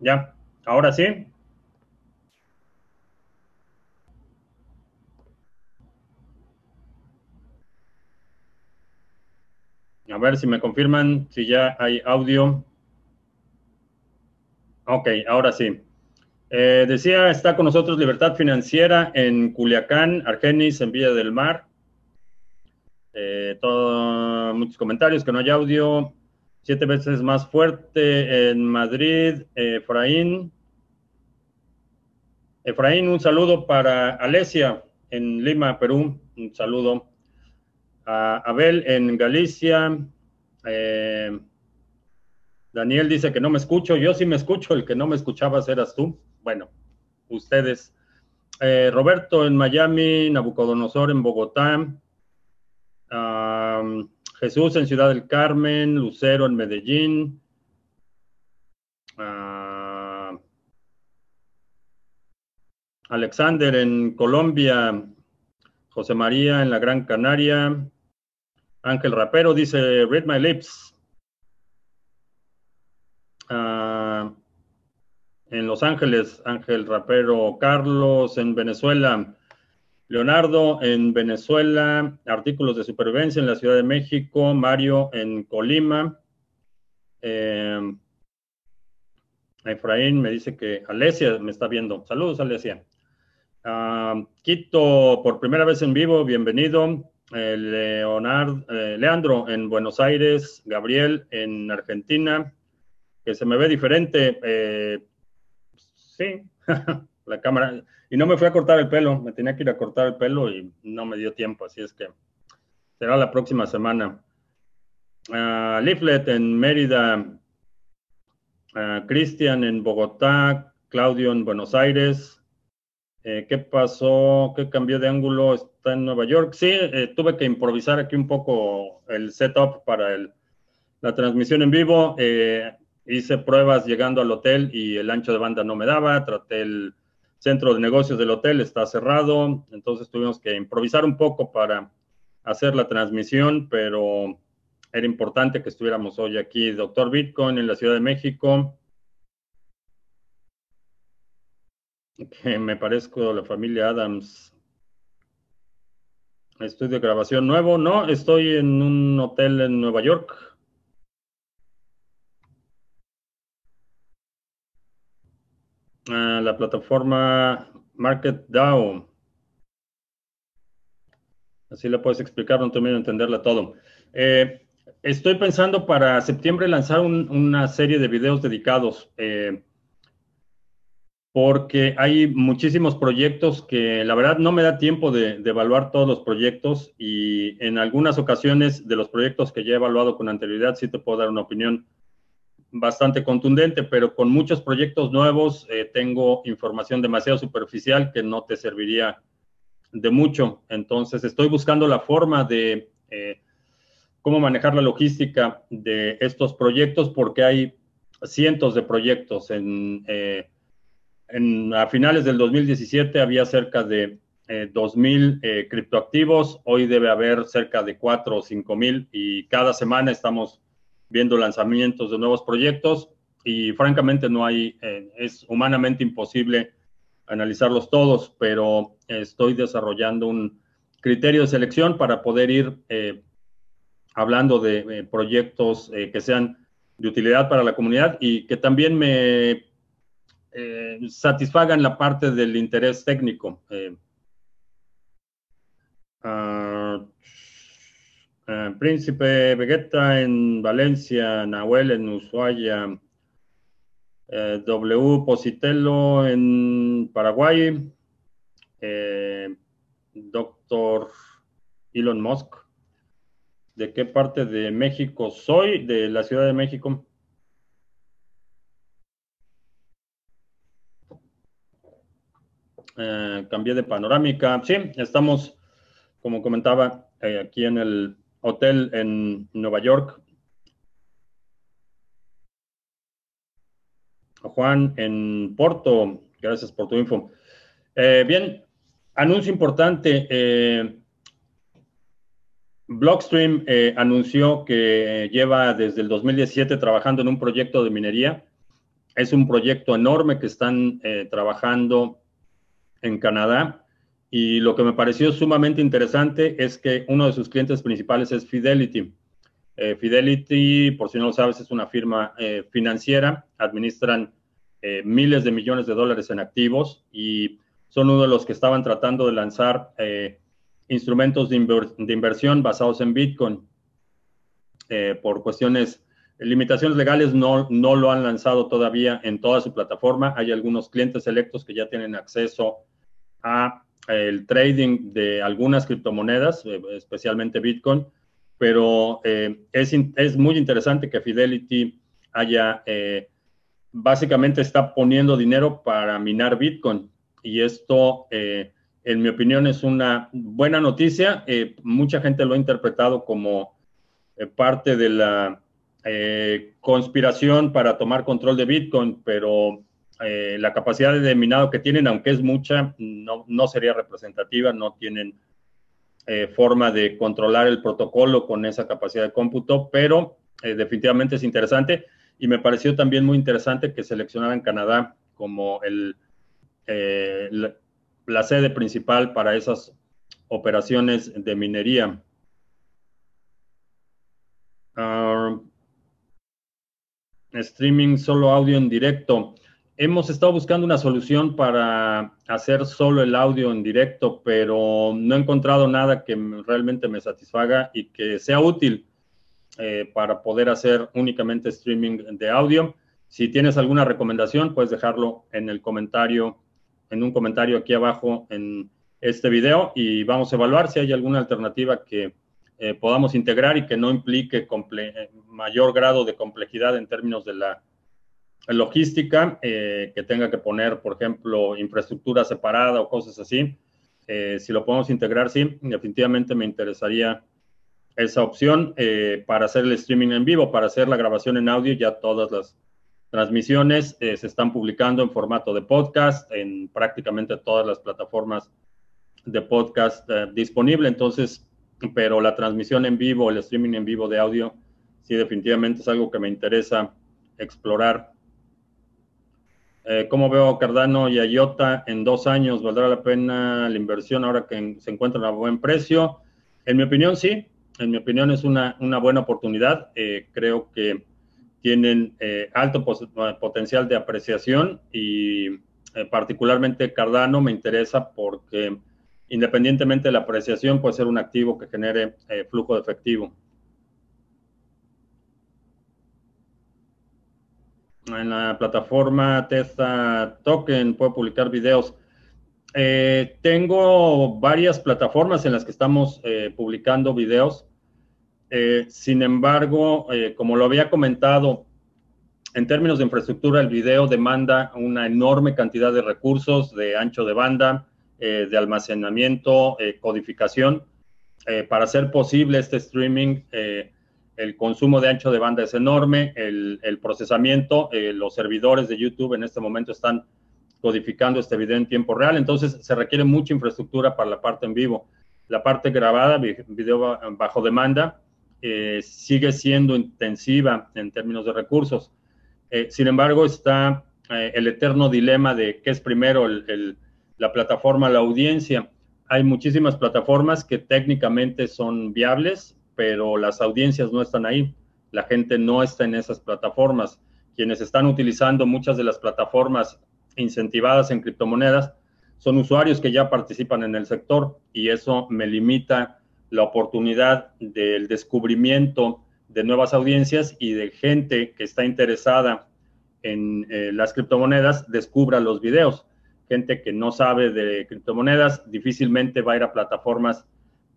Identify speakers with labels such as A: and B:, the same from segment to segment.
A: Ya, ahora sí. A ver si me confirman si ya hay audio. Ok, ahora sí. Eh, decía, está con nosotros Libertad Financiera en Culiacán, Argenis, en Villa del Mar. Eh, todo, muchos comentarios, que no hay audio. Siete veces más fuerte en Madrid, Efraín. Efraín, un saludo para Alesia en Lima, Perú. Un saludo. A Abel en Galicia. Eh, Daniel dice que no me escucho. Yo sí me escucho. El que no me escuchabas eras tú. Bueno, ustedes. Eh, Roberto en Miami, Nabucodonosor en Bogotá. Jesús en Ciudad del Carmen, Lucero en Medellín. Alexander en Colombia, José María en la Gran Canaria, Ángel Rapero dice, read my lips. Ah, en Los Ángeles, Ángel Rapero, Carlos en Venezuela, Leonardo en Venezuela, artículos de supervivencia en la Ciudad de México, Mario en Colima. Efraín me dice que Alesia me está viendo. Saludos, Alesia. Quito, por primera vez en vivo, bienvenido. Eh, Leonardo, eh, Leandro en Buenos Aires, Gabriel en Argentina, que se me ve diferente. Eh, sí, la cámara. Y no me fui a cortar el pelo, me tenía que ir a cortar el pelo y no me dio tiempo, así es que será la próxima semana. Uh, Leaflet en Mérida, Cristian en Bogotá, Claudio en Buenos Aires, eh, ¿Qué pasó? ¿Qué cambió de ángulo? Está en Nueva York. Sí, eh, tuve que improvisar aquí un poco el setup para el, la transmisión en vivo. Eh, hice pruebas llegando al hotel y el ancho de banda no me daba. Traté el centro de negocios del hotel, está cerrado. Entonces tuvimos que improvisar un poco para hacer la transmisión, pero era importante que estuviéramos hoy aquí. Doctor Bitcoin en la Ciudad de México. me parezco la familia Adams. Estudio de grabación nuevo. No, estoy en un hotel en Nueva York. Ah, la plataforma MarketDAO. Así la puedes explicar, no termino de entenderla todo. Eh, estoy pensando para septiembre lanzar una serie de videos dedicados. Eh, porque hay muchísimos proyectos que la verdad no me da tiempo de, evaluar todos los proyectos y en algunas ocasiones de los proyectos que ya he evaluado con anterioridad sí te puedo dar una opinión bastante contundente, pero con muchos proyectos nuevos eh, tengo información demasiado superficial que no te serviría de mucho. Entonces estoy buscando la forma de eh, cómo manejar la logística de estos proyectos porque hay cientos de proyectos en... Eh, a finales del 2017 había cerca de 2.000 eh, eh, criptoactivos, hoy debe haber cerca de 4 o 5.000 y cada semana estamos viendo lanzamientos de nuevos proyectos y francamente no hay, eh, es humanamente imposible analizarlos todos, pero estoy desarrollando un criterio de selección para poder ir hablando de proyectos que sean de utilidad para la comunidad y que también me eh, satisfagan la parte del interés técnico. Eh, Príncipe Vegeta en Valencia, Nahuel en Ushuaia, eh, W. Positello en Paraguay, Doctor Elon Musk. ¿De qué parte de México soy? De la Ciudad de México. Eh, cambié de panorámica. Sí, estamos, como comentaba, eh, aquí en el hotel en Nueva York. Juan en Porto, gracias por tu info. Eh, bien, anuncio importante. Blockstream anunció que lleva desde el 2017 trabajando en un proyecto de minería es un proyecto enorme que están trabajando en Canadá y lo que me pareció sumamente interesante es que uno de sus clientes principales es Fidelity. Eh, Fidelity, por si no lo sabes, es una firma eh, financiera, administran eh, miles de millones de dólares en activos y son uno de los que estaban tratando de lanzar instrumentos de, inversión basados en Bitcoin. por cuestiones, limitaciones legales, no, no lo han lanzado todavía en toda su plataforma. Hay algunos clientes selectos que ya tienen acceso a el trading de algunas criptomonedas, eh, especialmente Bitcoin, pero eh, es, es, muy interesante que Fidelity haya, eh, básicamente está poniendo dinero para minar Bitcoin y esto, en mi opinión, es una buena noticia. mucha gente lo ha interpretado como parte de la conspiración para tomar control de Bitcoin, pero eh, la capacidad de minado que tienen, aunque es mucha, no, no sería representativa, no tienen eh, forma de controlar el protocolo con esa capacidad de cómputo, pero eh, definitivamente es interesante y me pareció también muy interesante que seleccionaran Canadá como el, la, sede principal para esas operaciones de minería. Ah, streaming solo audio en directo. Hemos estado buscando una solución para hacer solo el audio en directo, pero no he encontrado nada que realmente me satisfaga y que sea útil eh, para poder hacer únicamente streaming de audio. Si tienes alguna recomendación, puedes dejarlo en el comentario, en un comentario aquí abajo en este video y vamos a evaluar si hay alguna alternativa que eh, podamos integrar y que no implique mayor grado de complejidad en términos de la logística, eh, que tenga que poner, por ejemplo, infraestructura separada o cosas así. Eh, si lo podemos integrar, sí, definitivamente me interesaría esa opción eh, para hacer el streaming en vivo, para hacer la grabación en audio, ya todas las transmisiones se están publicando en formato de podcast en prácticamente todas las plataformas de podcast disponible. Entonces, pero la transmisión en vivo, el streaming en vivo de audio, sí, definitivamente es algo que me interesa explorar eh, ¿Cómo veo a Cardano y a IOTA en dos años? ¿Valdrá la pena la inversión ahora que se encuentran a buen precio? En mi opinión, sí. En mi opinión, es una, buena oportunidad. Eh, creo que tienen eh, alto potencial de apreciación y particularmente Cardano me interesa porque independientemente de la apreciación puede ser un activo que genere flujo de efectivo. En la plataforma Testa Token, puedo publicar videos. Eh, tengo varias plataformas en las que estamos eh, publicando videos. Eh, sin embargo, como lo había comentado, en términos de infraestructura, el video demanda una enorme cantidad de recursos, de ancho de banda, de almacenamiento, codificación. para hacer posible este streaming, el consumo de ancho de banda es enorme, el, procesamiento, eh, los servidores de YouTube en este momento están codificando este video en tiempo real, entonces se requiere mucha infraestructura para la parte en vivo. La parte grabada, video bajo demanda, eh, sigue siendo intensiva en términos de recursos. Eh, sin embargo, está el eterno dilema de qué es primero, la plataforma, la audiencia. Hay muchísimas plataformas que técnicamente son viables pero las audiencias no están ahí. La gente no está en esas plataformas. Quienes están utilizando muchas de las plataformas incentivadas en criptomonedas son usuarios que ya participan en el sector y eso me limita la oportunidad del descubrimiento de nuevas audiencias y de gente que está interesada en eh, las criptomonedas descubra los videos. Gente que no sabe de criptomonedas difícilmente va a ir a plataformas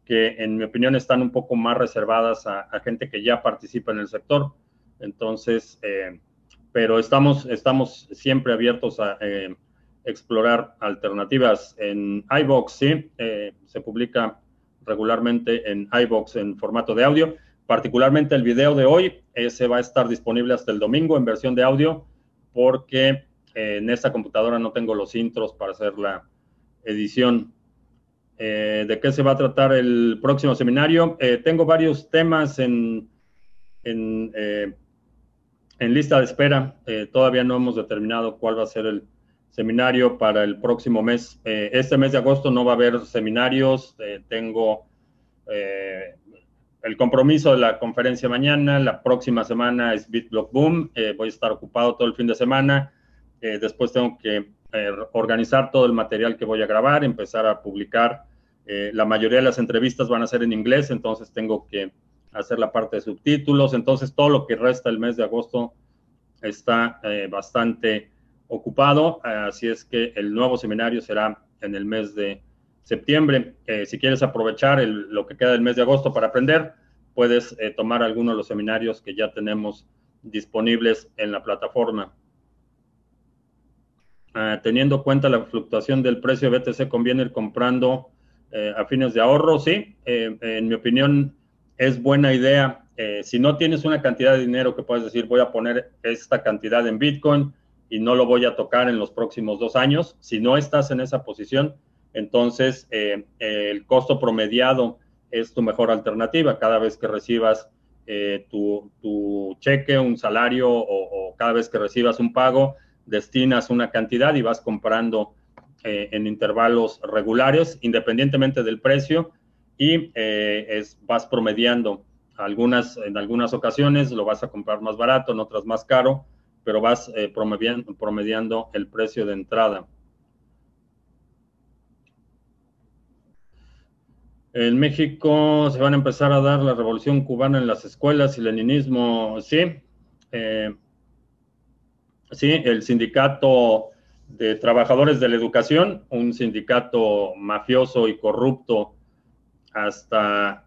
A: que en mi opinión están un poco más reservadas a, gente que ya participa en el sector. Entonces, eh, pero estamos, estamos siempre abiertos a eh, explorar alternativas. En iBox, sí, eh, se publica regularmente en iBox en formato de audio. Particularmente el video de hoy, ese va a estar disponible hasta el domingo en versión de audio, porque en esta computadora no tengo los intros para hacer la edición. Eh, de qué se va a tratar el próximo seminario. Eh, tengo varios temas en, en, eh, en lista de espera. todavía no hemos determinado cuál va a ser el seminario para el próximo mes. este mes de agosto no va a haber seminarios. tengo el compromiso de la conferencia mañana. La próxima semana es BitBlock Boom. voy a estar ocupado todo el fin de semana. después tengo que organizar todo el material que voy a grabar, empezar a publicar eh, la mayoría de las entrevistas van a ser en inglés, entonces tengo que hacer la parte de subtítulos. Entonces, todo lo que resta el mes de agosto está eh, bastante ocupado. así es que el nuevo seminario será en el mes de septiembre. Eh, si quieres aprovechar lo que queda del mes de agosto para aprender, puedes tomar alguno de los seminarios que ya tenemos disponibles en la plataforma. Ah, teniendo en cuenta la fluctuación del precio de BTC, conviene ir comprando eh, a fines de ahorro, sí. Eh, en mi opinión, es buena idea. Eh, si no tienes una cantidad de dinero que puedes decir, voy a poner esta cantidad en Bitcoin y no lo voy a tocar en los próximos dos años, si no estás en esa posición, entonces el costo promediado es tu mejor alternativa. Cada vez que recibas tu, cheque, un salario o cada vez que recibas un pago, destinas una cantidad y vas comprando eh, en intervalos regulares, independientemente del precio, y eh, es, vas promediando. Algunas, en algunas ocasiones lo vas a comprar más barato, en otras más caro, pero vas eh, promediando, el precio de entrada. En México se van a empezar a dar la revolución cubana en las escuelas y leninismo, sí. Sí, el sindicato de trabajadores de la educación, un sindicato mafioso y corrupto hasta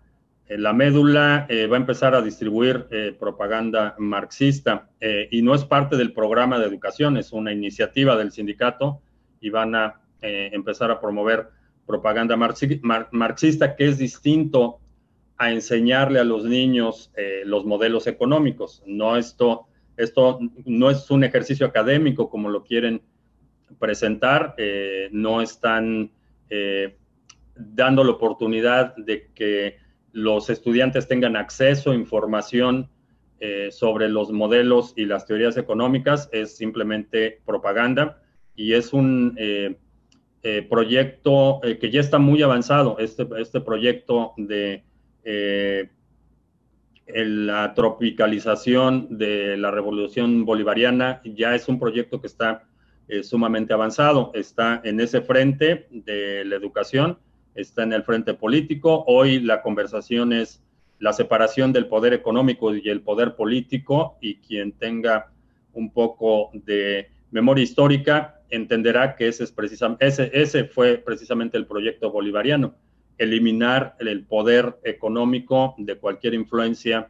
A: eh, la médula, eh, va a empezar a distribuir eh, propaganda marxista y no es parte del programa de educación, es una iniciativa del sindicato y van a empezar a promover propaganda marxista que es distinto a enseñarle a los niños los modelos económicos. No esto, esto no es un ejercicio académico como lo quieren presentar, eh, no están eh, dando la oportunidad de que los estudiantes tengan acceso a información eh, sobre los modelos y las teorías económicas, es simplemente propaganda y es un proyecto que ya está muy avanzado, este, este proyecto de la tropicalización de la revolución bolivariana ya es un proyecto que está es sumamente avanzado. Está en ese frente de la educación, está en el frente político. Hoy la conversación es la separación del poder económico y el poder político y quien tenga un poco de memoria histórica entenderá que ese, es precisamente, ese, ese fue precisamente el proyecto bolivariano, eliminar el poder económico de cualquier influencia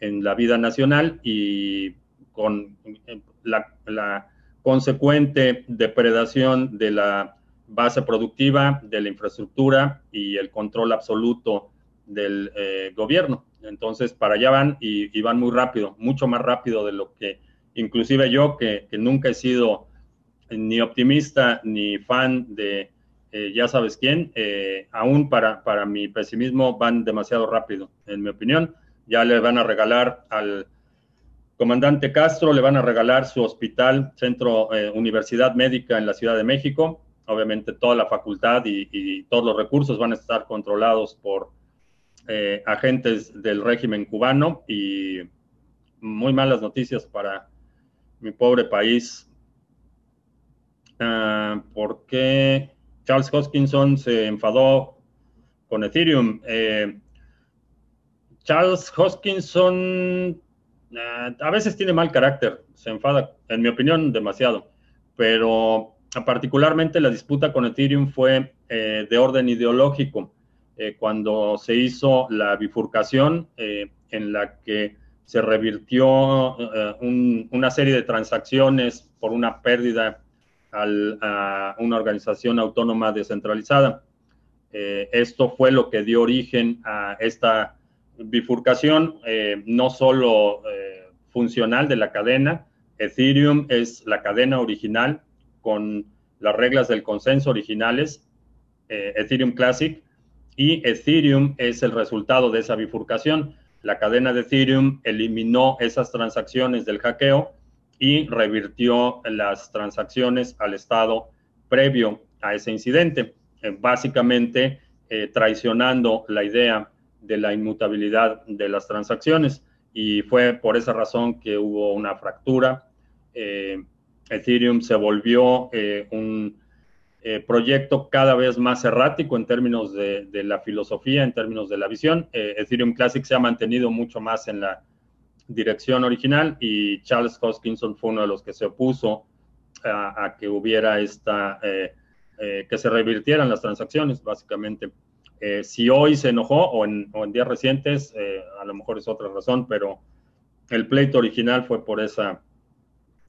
A: en la vida nacional y con la, la consecuente depredación de la base productiva, de la infraestructura y el control absoluto del eh, gobierno. Entonces, para allá van y, van muy rápido, mucho más rápido de lo que inclusive yo, que, nunca he sido ni optimista ni fan de eh, ya sabes quién, eh, aún para, para mi pesimismo van demasiado rápido, en mi opinión. Ya le van a regalar al Comandante Castro le van a regalar su hospital, centro, eh, universidad médica en la Ciudad de México. Obviamente toda la facultad y, todos los recursos van a estar controlados por agentes del régimen cubano y muy malas noticias para mi pobre país. Ah, ¿Por qué Charles Hoskinson se enfadó con Ethereum? Eh, Charles Hoskinson a veces tiene mal carácter, se enfada, en mi opinión, demasiado, pero particularmente la disputa con Ethereum fue eh, de orden ideológico. Eh, cuando se hizo la bifurcación eh, en la que se revirtió una serie de transacciones por una pérdida a una organización autónoma descentralizada. esto fue lo que dio origen a esta bifurcación eh, no solo eh, funcional de la cadena, Ethereum es la cadena original con las reglas del consenso originales, eh, Ethereum Classic, y Ethereum es el resultado de esa bifurcación. la cadena de Ethereum eliminó esas transacciones del hackeo y revirtió las transacciones al estado previo a ese incidente, eh, básicamente eh, traicionando la idea de la inmutabilidad de las transacciones. Y fue por esa razón que hubo una fractura. Eh, Ethereum se volvió un proyecto cada vez más errático en términos de, de, la filosofía, en términos de la visión. Ethereum Classic se ha mantenido mucho más en la dirección original y Charles Hoskinson fue uno de los que se opuso a, que hubiera esta, eh, eh, que se revirtieran las transacciones, básicamente. Eh, si hoy se enojó o en, días recientes, a lo mejor es otra razón, pero el pleito original fue por esa,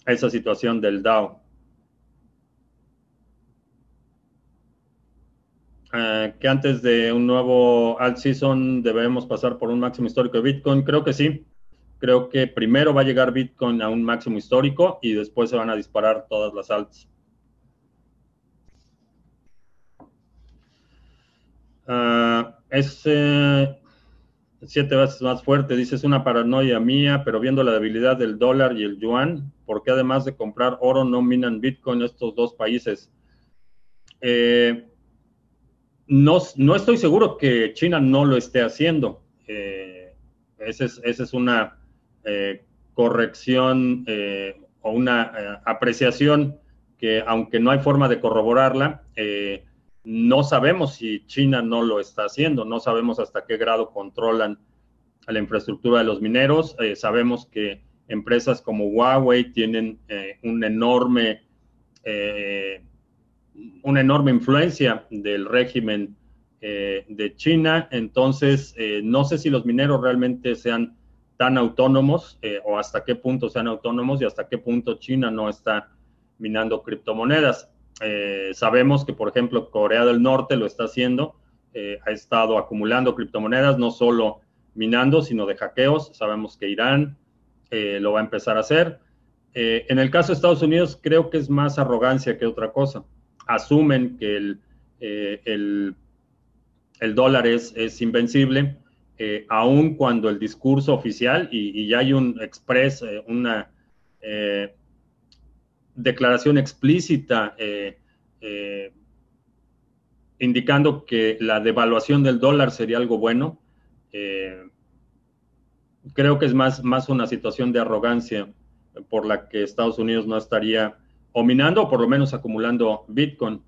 A: esa situación del DAO. que antes de un nuevo alt season debemos pasar por un máximo histórico de Bitcoin. Creo que sí. Creo que primero va a llegar Bitcoin a un máximo histórico y después se van a disparar todas las altas. Ah, es siete veces más fuerte, dice, es una paranoia mía, pero viendo la debilidad del dólar y el yuan, porque además de comprar oro no minan Bitcoin estos dos países? Eh, no, no, estoy seguro que China no lo esté haciendo. Eh, esa es, una eh, corrección eh, o una eh, apreciación que aunque no hay forma de corroborarla, no sabemos si China no lo está haciendo, no sabemos hasta qué grado controlan la infraestructura de los mineros, sabemos que empresas como Huawei tienen un enorme, una enorme influencia del régimen de China, entonces no sé si los mineros realmente sean tan autónomos eh, o hasta qué punto sean autónomos y hasta qué punto China no está minando criptomonedas. Eh, sabemos que, por ejemplo, Corea del Norte lo está haciendo, eh, ha estado acumulando criptomonedas, no solo minando, sino de hackeos. Sabemos que Irán lo va a empezar a hacer. en el caso de Estados Unidos, creo que es más arrogancia que otra cosa. Asumen que el, el, el dólar es, es invencible eh, aun cuando el discurso oficial, y, ya hay un express, eh, una eh, declaración explícita indicando que la devaluación del dólar sería algo bueno, creo que es más, más una situación de arrogancia por la que Estados Unidos no estaría o minando o por lo menos acumulando Bitcoin.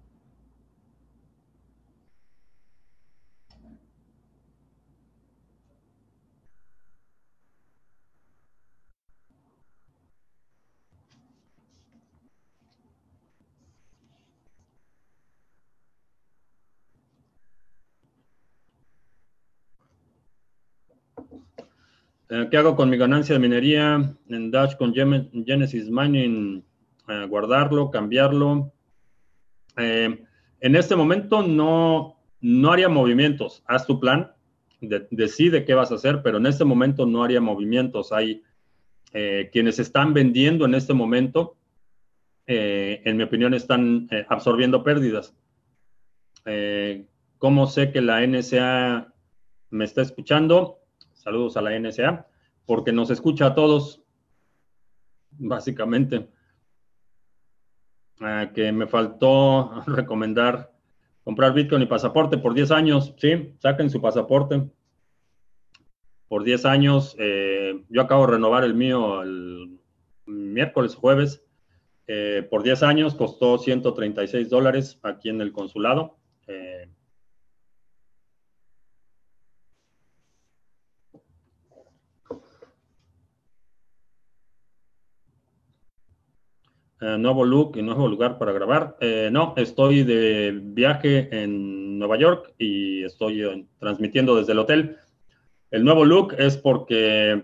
A: ¿Qué hago con mi ganancia de minería en Dash con Genesis Mining? Eh, guardarlo, cambiarlo. Eh, en este momento no, no haría movimientos. Haz tu plan, decide qué vas a hacer, pero en este momento no haría movimientos. Hay quienes están vendiendo en este momento, en mi opinión, están absorbiendo pérdidas. ¿Cómo sé que la NSA me está escuchando? Saludos a la NSA, porque nos escucha a todos, básicamente. Ah, que me faltó recomendar comprar Bitcoin y pasaporte por 10 años. Sí, saquen su pasaporte. Por 10 años, eh, yo acabo de renovar el mío el miércoles, jueves. Eh, por 10 años costó 136 dólares aquí en el consulado. Eh, Eh, nuevo look y nuevo lugar para grabar. Eh, no, estoy de viaje en Nueva York y estoy eh, transmitiendo desde el hotel. El nuevo look es porque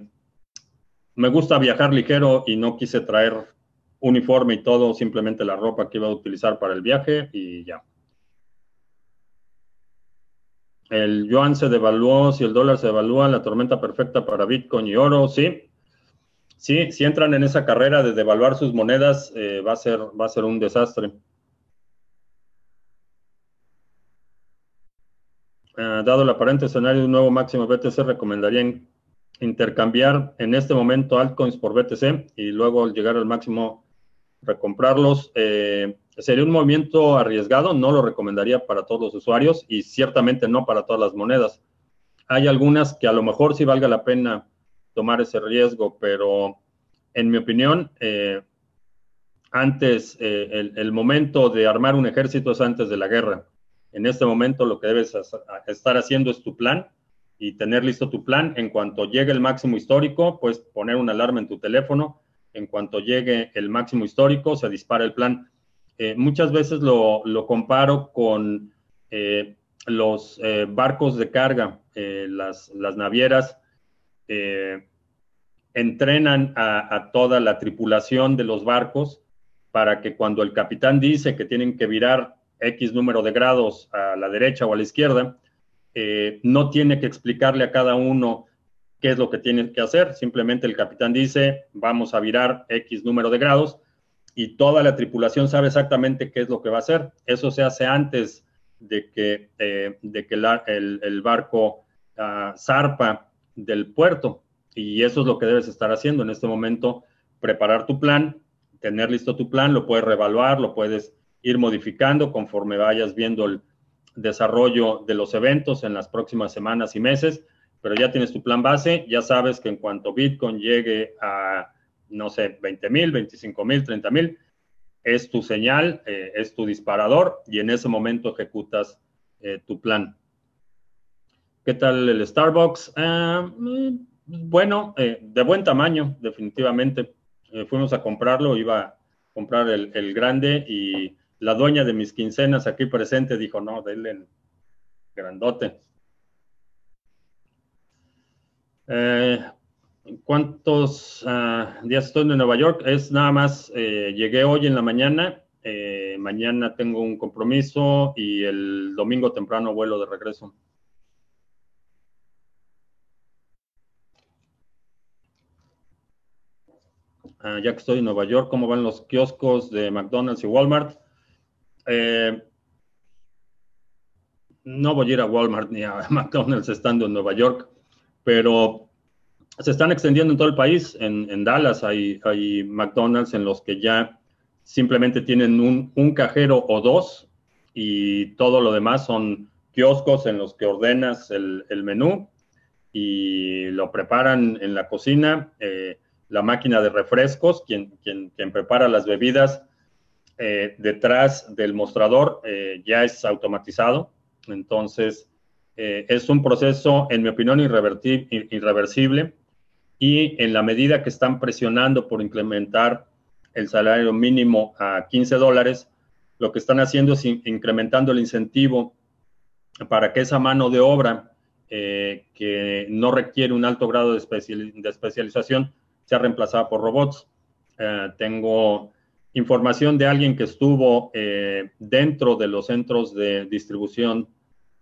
A: me gusta viajar ligero y no quise traer uniforme y todo, simplemente la ropa que iba a utilizar para el viaje y ya. El yuan se devaluó, si el dólar se devalúa, la tormenta perfecta para Bitcoin y oro, sí, Sí, si entran en esa carrera de devaluar sus monedas, eh, va, a ser, va a ser un desastre. Ah, dado el aparente escenario de un nuevo máximo BTC, recomendarían intercambiar en este momento altcoins por BTC y luego al llegar al máximo recomprarlos. Eh, sería un movimiento arriesgado, no lo recomendaría para todos los usuarios y ciertamente no para todas las monedas. Hay algunas que a lo mejor sí valga la pena tomar ese riesgo, pero en mi opinión, eh, antes, eh, el, momento de armar un ejército es antes de la guerra. En este momento lo que debes estar haciendo es tu plan y tener listo tu plan. En cuanto llegue el máximo histórico, pues poner una alarma en tu teléfono. En cuanto llegue el máximo histórico, se dispara el plan. Eh, muchas veces lo, comparo con los barcos de carga, las, navieras entrenan a, toda la tripulación de los barcos para que cuando el capitán dice que tienen que virar X número de grados a la derecha o a la izquierda, eh, no tiene que explicarle a cada uno qué es lo que tiene que hacer, simplemente el capitán dice, vamos a virar X número de grados y toda la tripulación sabe exactamente qué es lo que va a hacer. Eso se hace antes de que, eh, de que el, barco ah, zarpa del puerto y eso es lo que debes estar haciendo en este momento, preparar tu plan, tener listo tu plan, lo puedes reevaluar, lo puedes ir modificando conforme vayas viendo el, desarrollo de los eventos en las próximas semanas y meses, pero ya tienes tu plan base, ya sabes que en cuanto Bitcoin llegue a, no sé, 20 mil, 25 mil, 30 mil, es tu señal, eh, es tu disparador y en ese momento ejecutas eh, tu plan. ¿Qué tal el Starbucks? Ah, mm, bueno, eh, de buen tamaño, definitivamente. fuimos a comprarlo, iba a comprar el, el grande y la dueña de mis quincenas aquí presente dijo, no, denle grandote. Eh, ¿Cuántos ah, días estoy en Nueva York? Es nada más, eh, llegué hoy en la mañana, eh, mañana tengo un compromiso y el domingo temprano vuelo de regreso. Ah, ya que estoy en Nueva York, ¿cómo van los kioscos de McDonald's y Walmart? Eh, no voy a ir a Walmart ni a McDonald's estando en Nueva York, pero se están extendiendo en todo el país. En, Dallas hay, McDonald's en los que ya simplemente tienen un, cajero o dos y todo lo demás son kioscos en los que ordenas el, menú y lo preparan en la cocina. Eh, la máquina de refrescos, quien, quien, quien prepara las bebidas, eh, detrás del mostrador eh, ya es automatizado. Entonces, eh, es un proceso, en mi opinión, irreversible. Y en la medida que están presionando por incrementar el salario mínimo a 15 dólares, lo que están haciendo es incrementando el incentivo para que esa mano de obra que no requiere un alto grado de, de especialización sea reemplazada por robots. tengo información de alguien que estuvo eh, dentro de los centros de distribución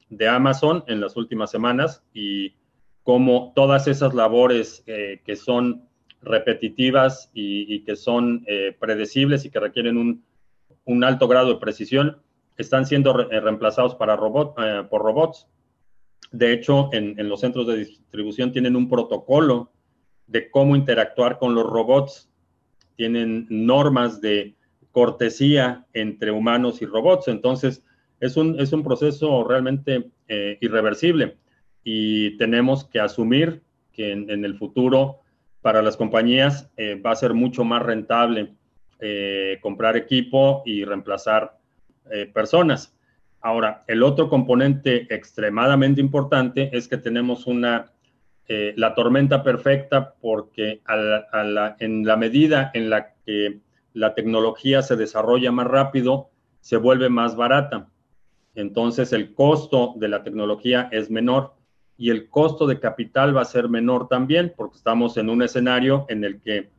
A: de Amazon en las últimas semanas y cómo todas esas labores eh, que son repetitivas y, que son eh, predecibles y que requieren un, alto grado de precisión están siendo reemplazados para robot, por robots. De hecho, en los centros de distribución tienen un protocolo de cómo interactuar con los robots tienen normas de cortesía entre humanos y robots. Entonces, es un, es un proceso realmente eh, irreversible y tenemos que asumir que en, el futuro para las compañías eh, va a ser mucho más rentable eh, comprar equipo y reemplazar personas. Ahora, el otro componente extremadamente importante es que tenemos una eh, la tormenta perfecta porque en la medida en la que la tecnología se desarrolla más rápido, se vuelve más barata. Entonces el costo de la tecnología es menor y el costo de capital va a ser menor también porque estamos en un escenario en el que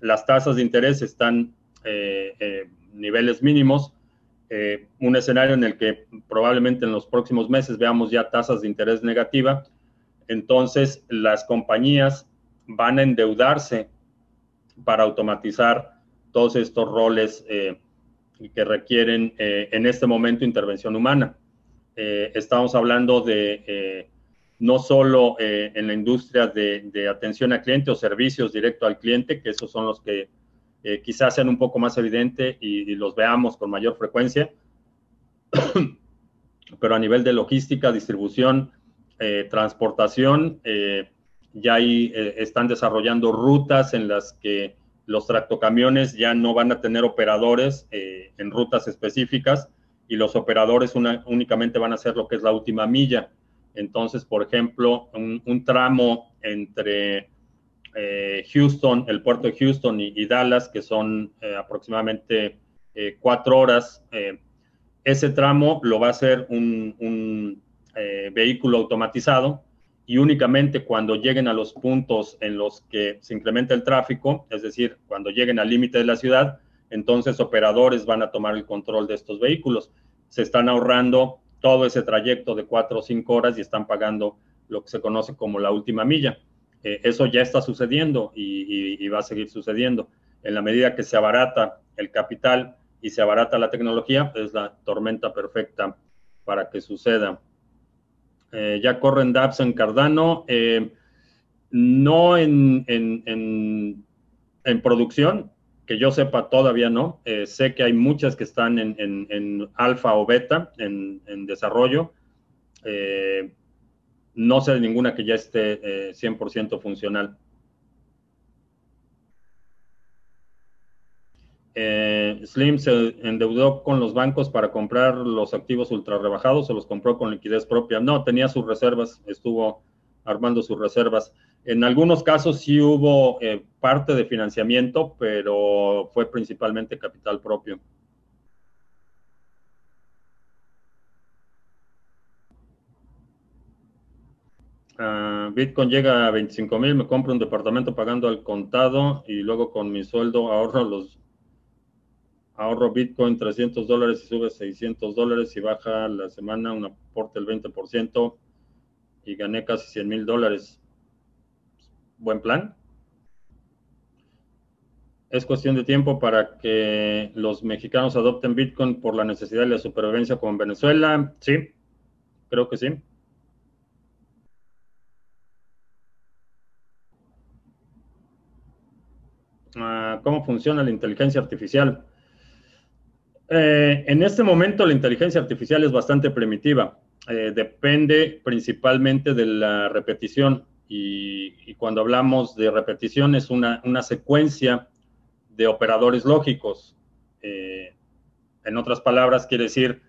A: las tasas de interés están eh, eh niveles mínimos, eh, un escenario en el que probablemente en los próximos meses veamos ya tasas de interés negativa entonces las compañías van a endeudarse para automatizar todos estos roles eh, que requieren eh, en este momento intervención humana. Eh, estamos hablando de, no solo en la industria de, atención al cliente o servicios directo al cliente, que esos son los que quizás sean un poco más evidentes y, los veamos con mayor frecuencia, pero a nivel de logística, distribución, eh, transportación, ya ahí están desarrollando rutas en las que los tractocamiones ya no van a tener operadores en rutas específicas y los operadores únicamente van a hacer lo que es la última milla. Entonces, por ejemplo, un, tramo entre eh, Houston, el puerto de Houston y, Dallas, que son eh, aproximadamente eh, cuatro horas, ese tramo lo va a hacer un, vehículo automatizado y únicamente cuando lleguen a los puntos en los que se incrementa el tráfico, es decir, cuando lleguen al límite de la ciudad, entonces operadores van a tomar el control de estos vehículos. Se están ahorrando todo ese trayecto de cuatro o cinco horas y están pagando lo que se conoce como la última milla. Eh, eso ya está sucediendo y, va a seguir sucediendo. En la medida que se abarata el capital y se abarata la tecnología, es la tormenta perfecta para que suceda. Eh, ya corren DApps en Cardano, eh, no en, en, en producción, que yo sepa todavía no. Eh, sé que hay muchas que están en, alfa o beta, en, desarrollo. No sé de ninguna que ya esté 100% eh. Slim se endeudó con los bancos para comprar los activos ultra rebajados o los compró con liquidez propia. No, tenía sus reservas, estuvo armando sus reservas. En algunos casos sí hubo eh, parte de financiamiento, pero fue principalmente capital propio. Ah, Bitcoin llega a 25 mil, me compro un departamento pagando al contado y luego con mi sueldo ahorro los ahorro Bitcoin 300 dólares y sube 600 dólares y baja la semana un aporte del 20% y gané casi 100 mil dólares. Buen plan. Es cuestión de tiempo para que los mexicanos adopten Bitcoin por la necesidad de la supervivencia como en Venezuela. Sí, creo que sí. Ah, ¿Cómo funciona la inteligencia artificial? Eh, en este momento la inteligencia artificial es bastante primitiva. Eh, depende principalmente de la repetición y, cuando hablamos de repetición es una, secuencia de operadores lógicos. Eh, en otras palabras, quiere decir,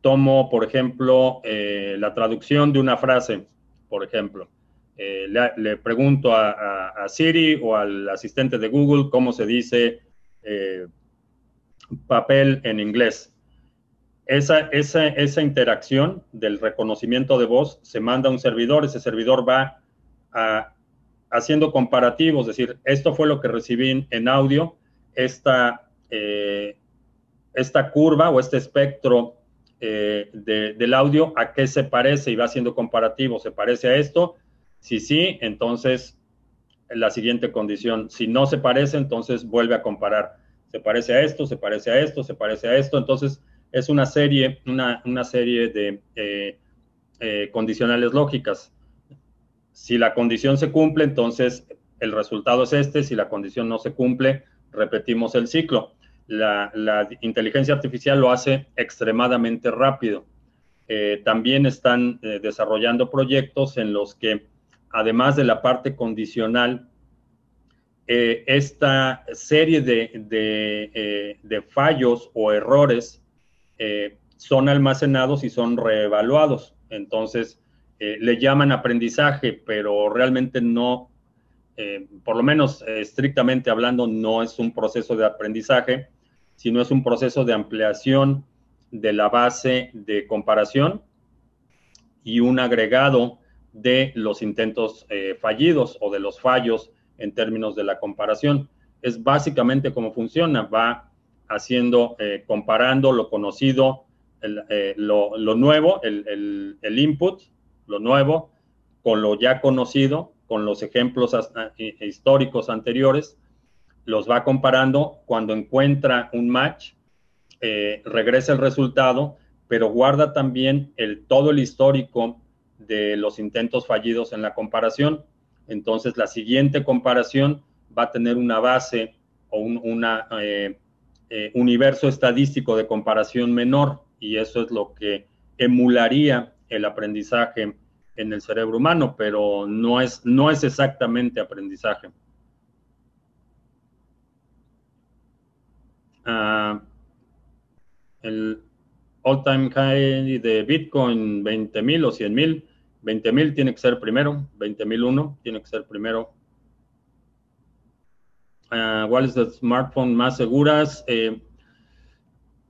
A: tomo, por ejemplo, la traducción de una frase, por ejemplo. Le, pregunto a, Siri o al asistente de Google cómo se dice papel en inglés esa, esa, interacción del reconocimiento de voz se manda a un servidor, ese servidor va haciendo comparativos, es decir, esto fue lo que recibí en audio, esta, eh, esta curva o este espectro eh, del audio, ¿a qué se parece? Y va haciendo comparativos, ¿se parece a esto? Si sí, entonces la siguiente condición, si no se parece, entonces vuelve a comparar, se parece a esto, se parece a esto, se parece a esto, entonces es una serie, una, serie de eh, eh, condicionales lógicas. Si la condición se cumple, entonces el resultado es este. Si la condición no se cumple, repetimos el ciclo. La, inteligencia artificial lo hace extremadamente rápido. Eh, también están desarrollando proyectos en los que, además de la parte condicional, esta serie de, de fallos o errores eh, son almacenados y son reevaluados. Entonces, eh, le llaman aprendizaje, pero realmente no, eh, por lo menos estrictamente hablando, no es un proceso de aprendizaje, sino es un proceso de ampliación de la base de comparación y un agregado de los intentos fallidos o de los fallos en términos de la comparación. Es básicamente cómo funciona. Va haciendo, eh, comparando lo conocido, eh, lo, nuevo, el, input, lo nuevo, con lo ya conocido, con los ejemplos históricos anteriores, los va comparando, cuando encuentra un match, eh, regresa el resultado, pero guarda también el, todo el histórico de los intentos fallidos en la comparación. Entonces, la siguiente comparación va a tener una base o un eh, eh, universo estadístico de comparación menor y eso es lo que emularía el aprendizaje en el cerebro humano, pero no es, no es exactamente aprendizaje. Ah, el all-time high de Bitcoin, 20 mil o 100 mil. 20 mil tiene que ser primero, 20 mil uno tiene que ser primero. Uh, ¿Cuál es el smartphone más seguras? Eh,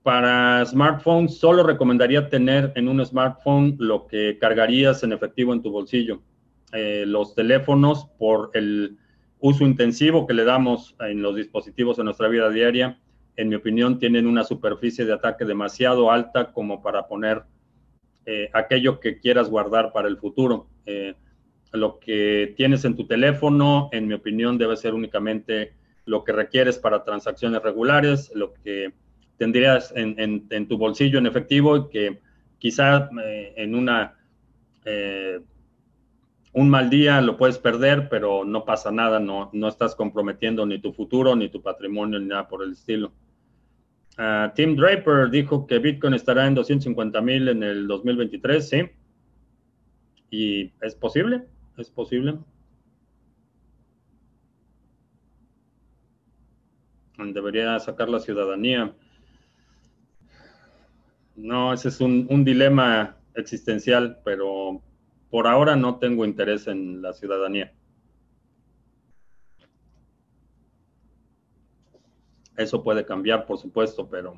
A: para smartphones, solo recomendaría tener en un smartphone lo que cargarías en efectivo en tu bolsillo. Eh, los teléfonos, por el uso intensivo que le damos en los dispositivos en nuestra vida diaria, en mi opinión, tienen una superficie de ataque demasiado alta como para poner eh, aquello que quieras guardar para el futuro. Eh, lo que tienes en tu teléfono, en mi opinión, debe ser únicamente lo que requieres para transacciones regulares, lo que tendrías en, tu bolsillo en efectivo y que quizá eh, en una eh, un mal día lo puedes perder, pero no pasa nada, no, no estás comprometiendo ni tu futuro, ni tu patrimonio, ni nada por el estilo. Ah, Tim Draper dijo que Bitcoin estará en 250 mil en el 2023, sí. Y es posible, es posible. Debería sacar la ciudadanía. No, ese es un, dilema existencial, pero por ahora no tengo interés en la ciudadanía. Eso puede cambiar, por supuesto, pero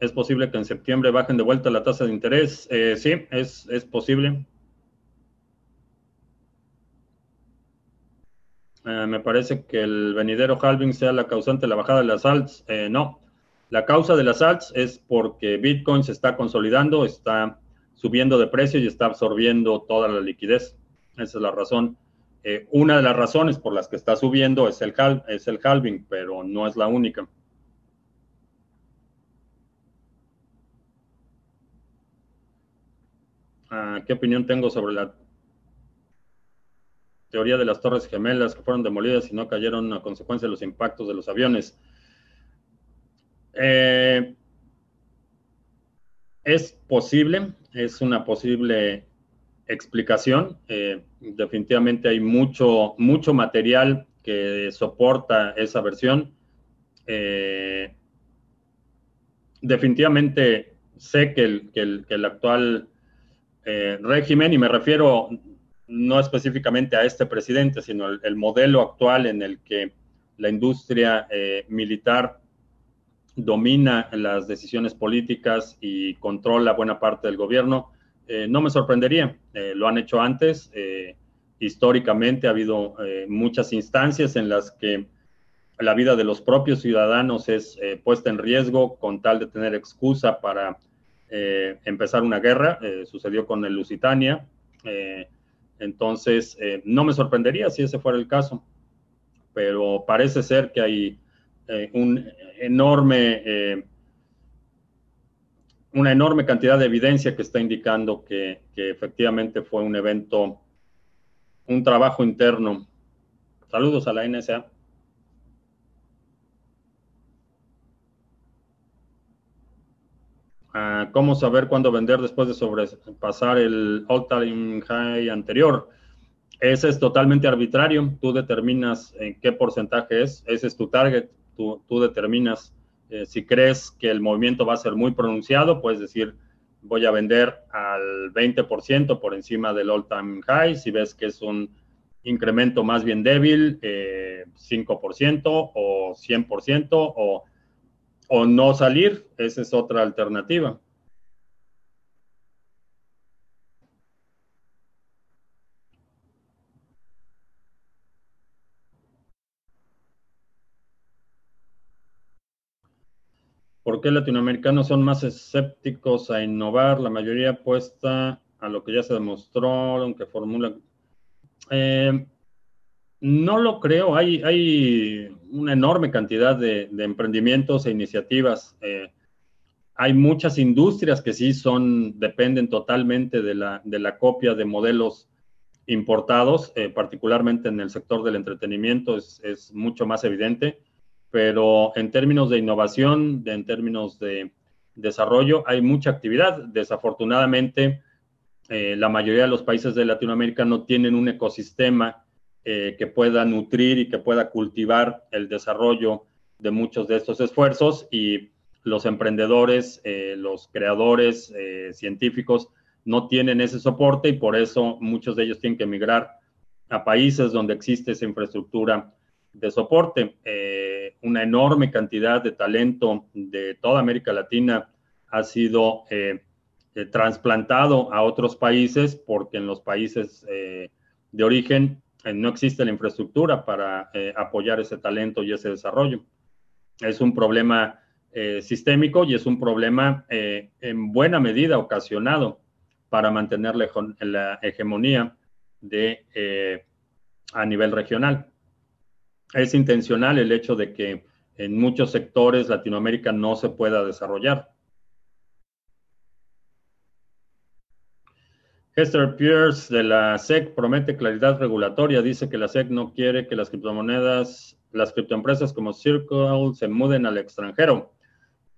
A: es posible que en septiembre bajen de vuelta la tasa de interés. Eh, sí, es, es posible. Eh, me parece que el venidero halving sea la causante de la bajada de las alts. Eh, no, la causa de las alts es porque Bitcoin se está consolidando, está subiendo de precio y está absorbiendo toda la liquidez. Esa es la razón. Eh, una de las razones por las que está subiendo es el, el halving, pero no es la única. Ah, ¿Qué opinión tengo sobre la teoría de las Torres Gemelas que fueron demolidas y no cayeron a consecuencia de los impactos de los aviones. Eh, es posible, es una posible explicación. Eh, definitivamente hay mucho, mucho material que soporta esa versión. Eh, definitivamente sé que el, que el actual régimen, y me refiero no específicamente a este presidente, sino el, modelo actual en el que la industria eh, militar domina las decisiones políticas y controla buena parte del gobierno, eh, no me sorprendería. Eh, lo han hecho antes. históricamente ha habido muchas instancias en las que la vida de los propios ciudadanos es puesta en riesgo con tal de tener excusa para empezar una guerra. sucedió con el Lusitania. Entonces, eh, no me sorprendería si ese fuera el caso, pero parece ser que hay eh, un enorme, eh, una enorme cantidad de evidencia que está indicando que, efectivamente fue un evento, un trabajo interno. Saludos a la NSA. cómo saber cuándo vender después de sobrepasar el all-time high anterior. Ese es totalmente arbitrario. Tú determinas en qué porcentaje es. Ese es tu target. Tú, determinas eh, si crees que el movimiento va a ser muy pronunciado, puedes decir, voy a vender al 20% por encima del all-time high. Si ves que es un incremento más bien débil, 5% eh, o 100% o o no salir, esa es otra alternativa. Qué latinoamericanos son más escépticos a innovar? La mayoría apuesta a lo que ya se demostró, aunque formula. Eh, no lo creo. Hay, hay una enorme cantidad de, emprendimientos e iniciativas. Eh, hay muchas industrias que sí son, dependen totalmente de la, de la copia de modelos importados, eh, particularmente en el sector del entretenimiento, es, es, mucho más evidente, pero en términos de innovación, en términos de desarrollo, hay mucha actividad. Desafortunadamente, eh, la mayoría de los países de Latinoamérica no tienen un ecosistema eh, que pueda nutrir y que pueda cultivar el desarrollo de muchos de estos esfuerzos y los emprendedores, eh, los creadores científicos no tienen ese soporte y por eso muchos de ellos tienen que emigrar a países donde existe esa infraestructura de soporte. Una enorme cantidad de talento de toda América Latina ha sido eh, trasplantado a otros países porque en los países eh, de origen eh, no existe la infraestructura para apoyar ese talento y ese desarrollo. Es un problema sistémico y es un problema en buena medida ocasionado para mantener la, hegemonía de, a nivel regional. Es intencional el hecho de que en muchos sectores Latinoamérica no se pueda desarrollar. Hester Pierce de la SEC promete claridad regulatoria. Dice que la SEC no quiere que las criptomonedas, las criptoempresas como Circle se muden al extranjero.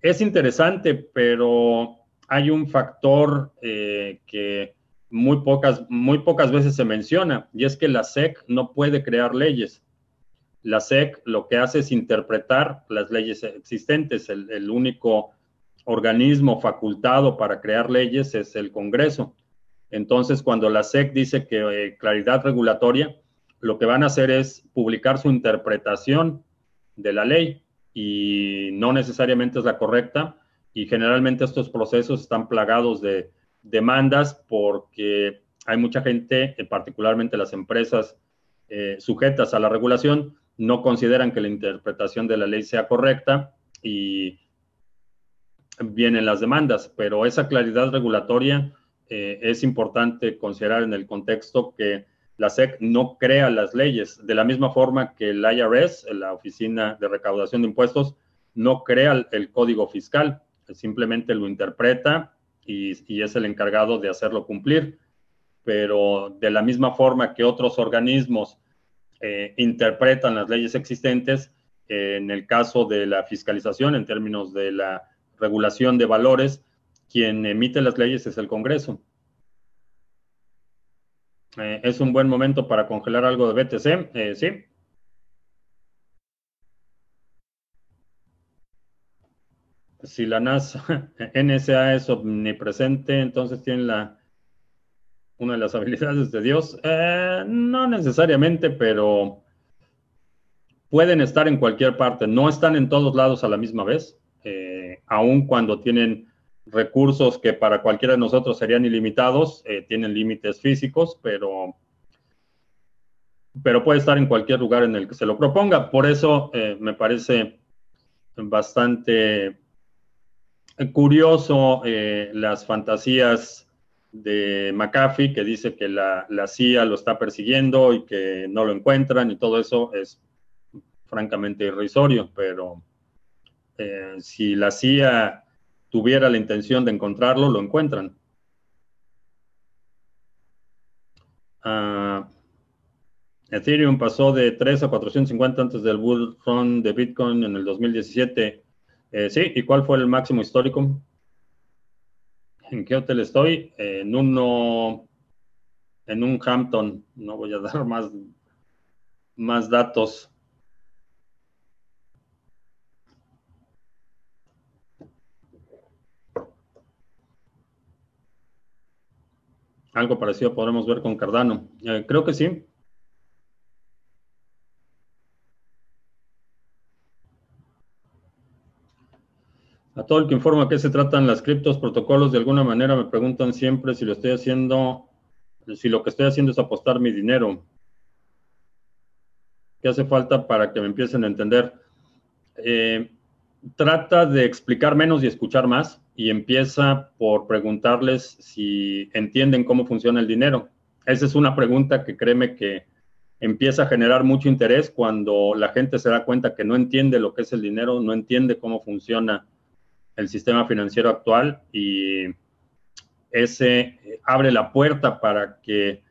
A: Es interesante, pero hay un factor eh, que muy pocas, muy pocas veces se menciona, y es que la SEC no puede crear leyes. La SEC lo que hace es interpretar las leyes existentes. el único organismo facultado para crear leyes es el Congreso. Entonces, cuando la SEC dice que eh, claridad regulatoria, lo que van a hacer es publicar su interpretación de la ley y no necesariamente es la correcta y generalmente estos procesos están plagados de demandas porque hay mucha gente, eh, particularmente las empresas eh, sujetas a la regulación, no consideran que la interpretación de la ley sea correcta y vienen las demandas, pero esa claridad regulatoria eh, es importante considerar en el contexto que la SEC no crea las leyes, de la misma forma que el IRS, la Oficina de Recaudación de Impuestos, no crea el, código fiscal, simplemente lo interpreta y, es el encargado de hacerlo cumplir. Pero de la misma forma que otros organismos eh, interpretan las leyes existentes, en el caso de la fiscalización, en términos de la regulación de valores, quien emite las leyes es el Congreso. Eh, ¿Es un buen momento para congelar algo de BTC? Eh, sí. Si la NAS, NSA es omnipresente, entonces tiene la, una de las habilidades de Dios. Eh, no necesariamente, pero pueden estar en cualquier parte. No están en todos lados a la misma vez, aun cuando tienen recursos que para cualquiera de nosotros serían ilimitados, eh, tienen límites físicos, pero, pero puede estar en cualquier lugar en el que se lo proponga. Por eso eh, me parece bastante curioso eh, las fantasías de McAfee, que dice que la, la, CIA lo está persiguiendo y que no lo encuentran y todo eso es francamente irrisorio, pero si la CIA tuviera la intención de encontrarlo, lo encuentran. Ah, Ethereum pasó de 3 a 450 antes del bull run de Bitcoin en el 2017. Eh, sí, ¿y cuál fue el máximo histórico? ¿En qué hotel estoy? en uno, en un Hampton. No voy a dar más, más datos. Algo parecido podremos ver con Cardano. Eh, creo que sí. A todo el que informa que se tratan las criptos, protocolos, de alguna manera me preguntan siempre si lo estoy haciendo, si lo que estoy haciendo es apostar mi dinero. ¿Qué hace falta para que me empiecen a entender? Eh, trata de explicar menos y escuchar más y empieza por preguntarles si entienden cómo funciona el dinero. Esa es una pregunta que créeme que empieza a generar mucho interés cuando la gente se da cuenta que no entiende lo que es el dinero, no entiende cómo funciona el sistema financiero actual y ese abre la puerta para que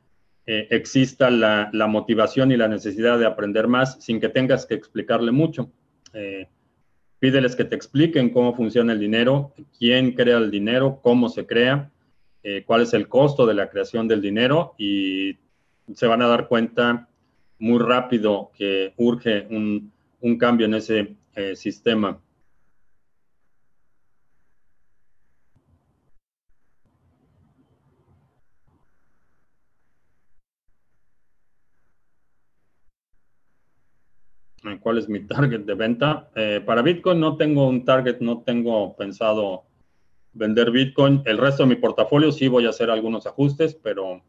A: eh, exista la, motivación y la necesidad de aprender más sin que tengas que explicarle mucho. Eh, pídeles que te expliquen cómo funciona el dinero, quién crea el dinero, cómo se crea, eh, cuál es el costo de la creación del dinero y se van a dar cuenta muy rápido que urge un, cambio en ese sistema. Cuál es mi target de venta. Eh, para Bitcoin no tengo un target, no tengo pensado vender Bitcoin. El resto de mi portafolio sí voy a hacer algunos ajustes, pero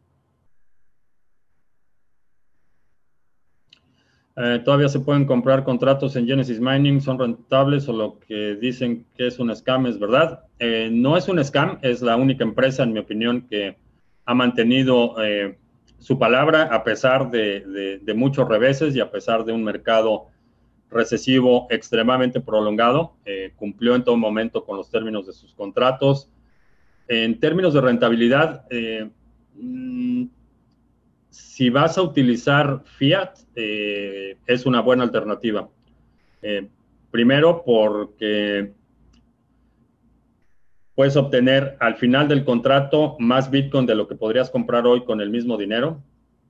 A: eh, todavía se pueden comprar contratos en Genesis Mining, son rentables o lo que dicen que es un scam es verdad. Eh, no es un scam, es la única empresa, en mi opinión, que ha mantenido su palabra a pesar de, muchos reveses y a pesar de un mercado recesivo extremadamente prolongado. Eh, cumplió en todo momento con los términos de sus contratos. En términos de rentabilidad, eh, mm, si vas a utilizar fiat, eh, es una buena alternativa. primero porque puedes obtener al final del contrato más Bitcoin de lo que podrías comprar hoy con el mismo dinero.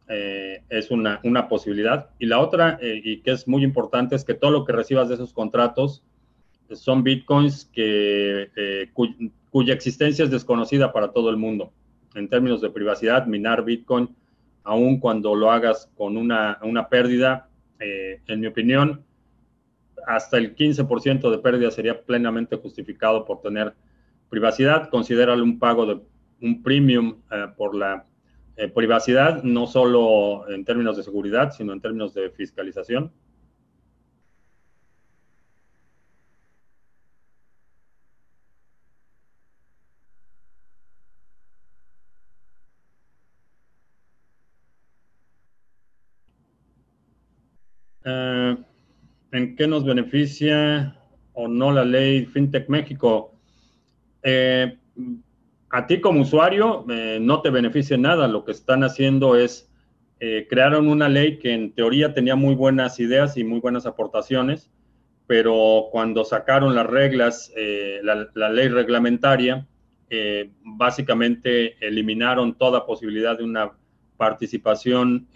A: Eh, es una, posibilidad. Y la otra, eh, y que es muy importante, es que todo lo que recibas de esos contratos son Bitcoins que, eh, cuya existencia es desconocida para todo el mundo. En términos de privacidad, minar Bitcoin, aun cuando lo hagas con una, una pérdida, en mi opinión, hasta el 15% de pérdida sería plenamente justificado por tener Privacidad, considéralo un pago de un premium eh, por la eh, privacidad, no solo en términos de seguridad, sino en términos de fiscalización. Eh, ¿En qué nos beneficia o no la ley FinTech México? Eh, a ti como usuario eh, no te beneficia nada. Lo que están haciendo es eh, crearon una ley que en teoría tenía muy buenas ideas y muy buenas aportaciones, pero cuando sacaron las reglas, la, ley reglamentaria, básicamente eliminaron toda posibilidad de una participación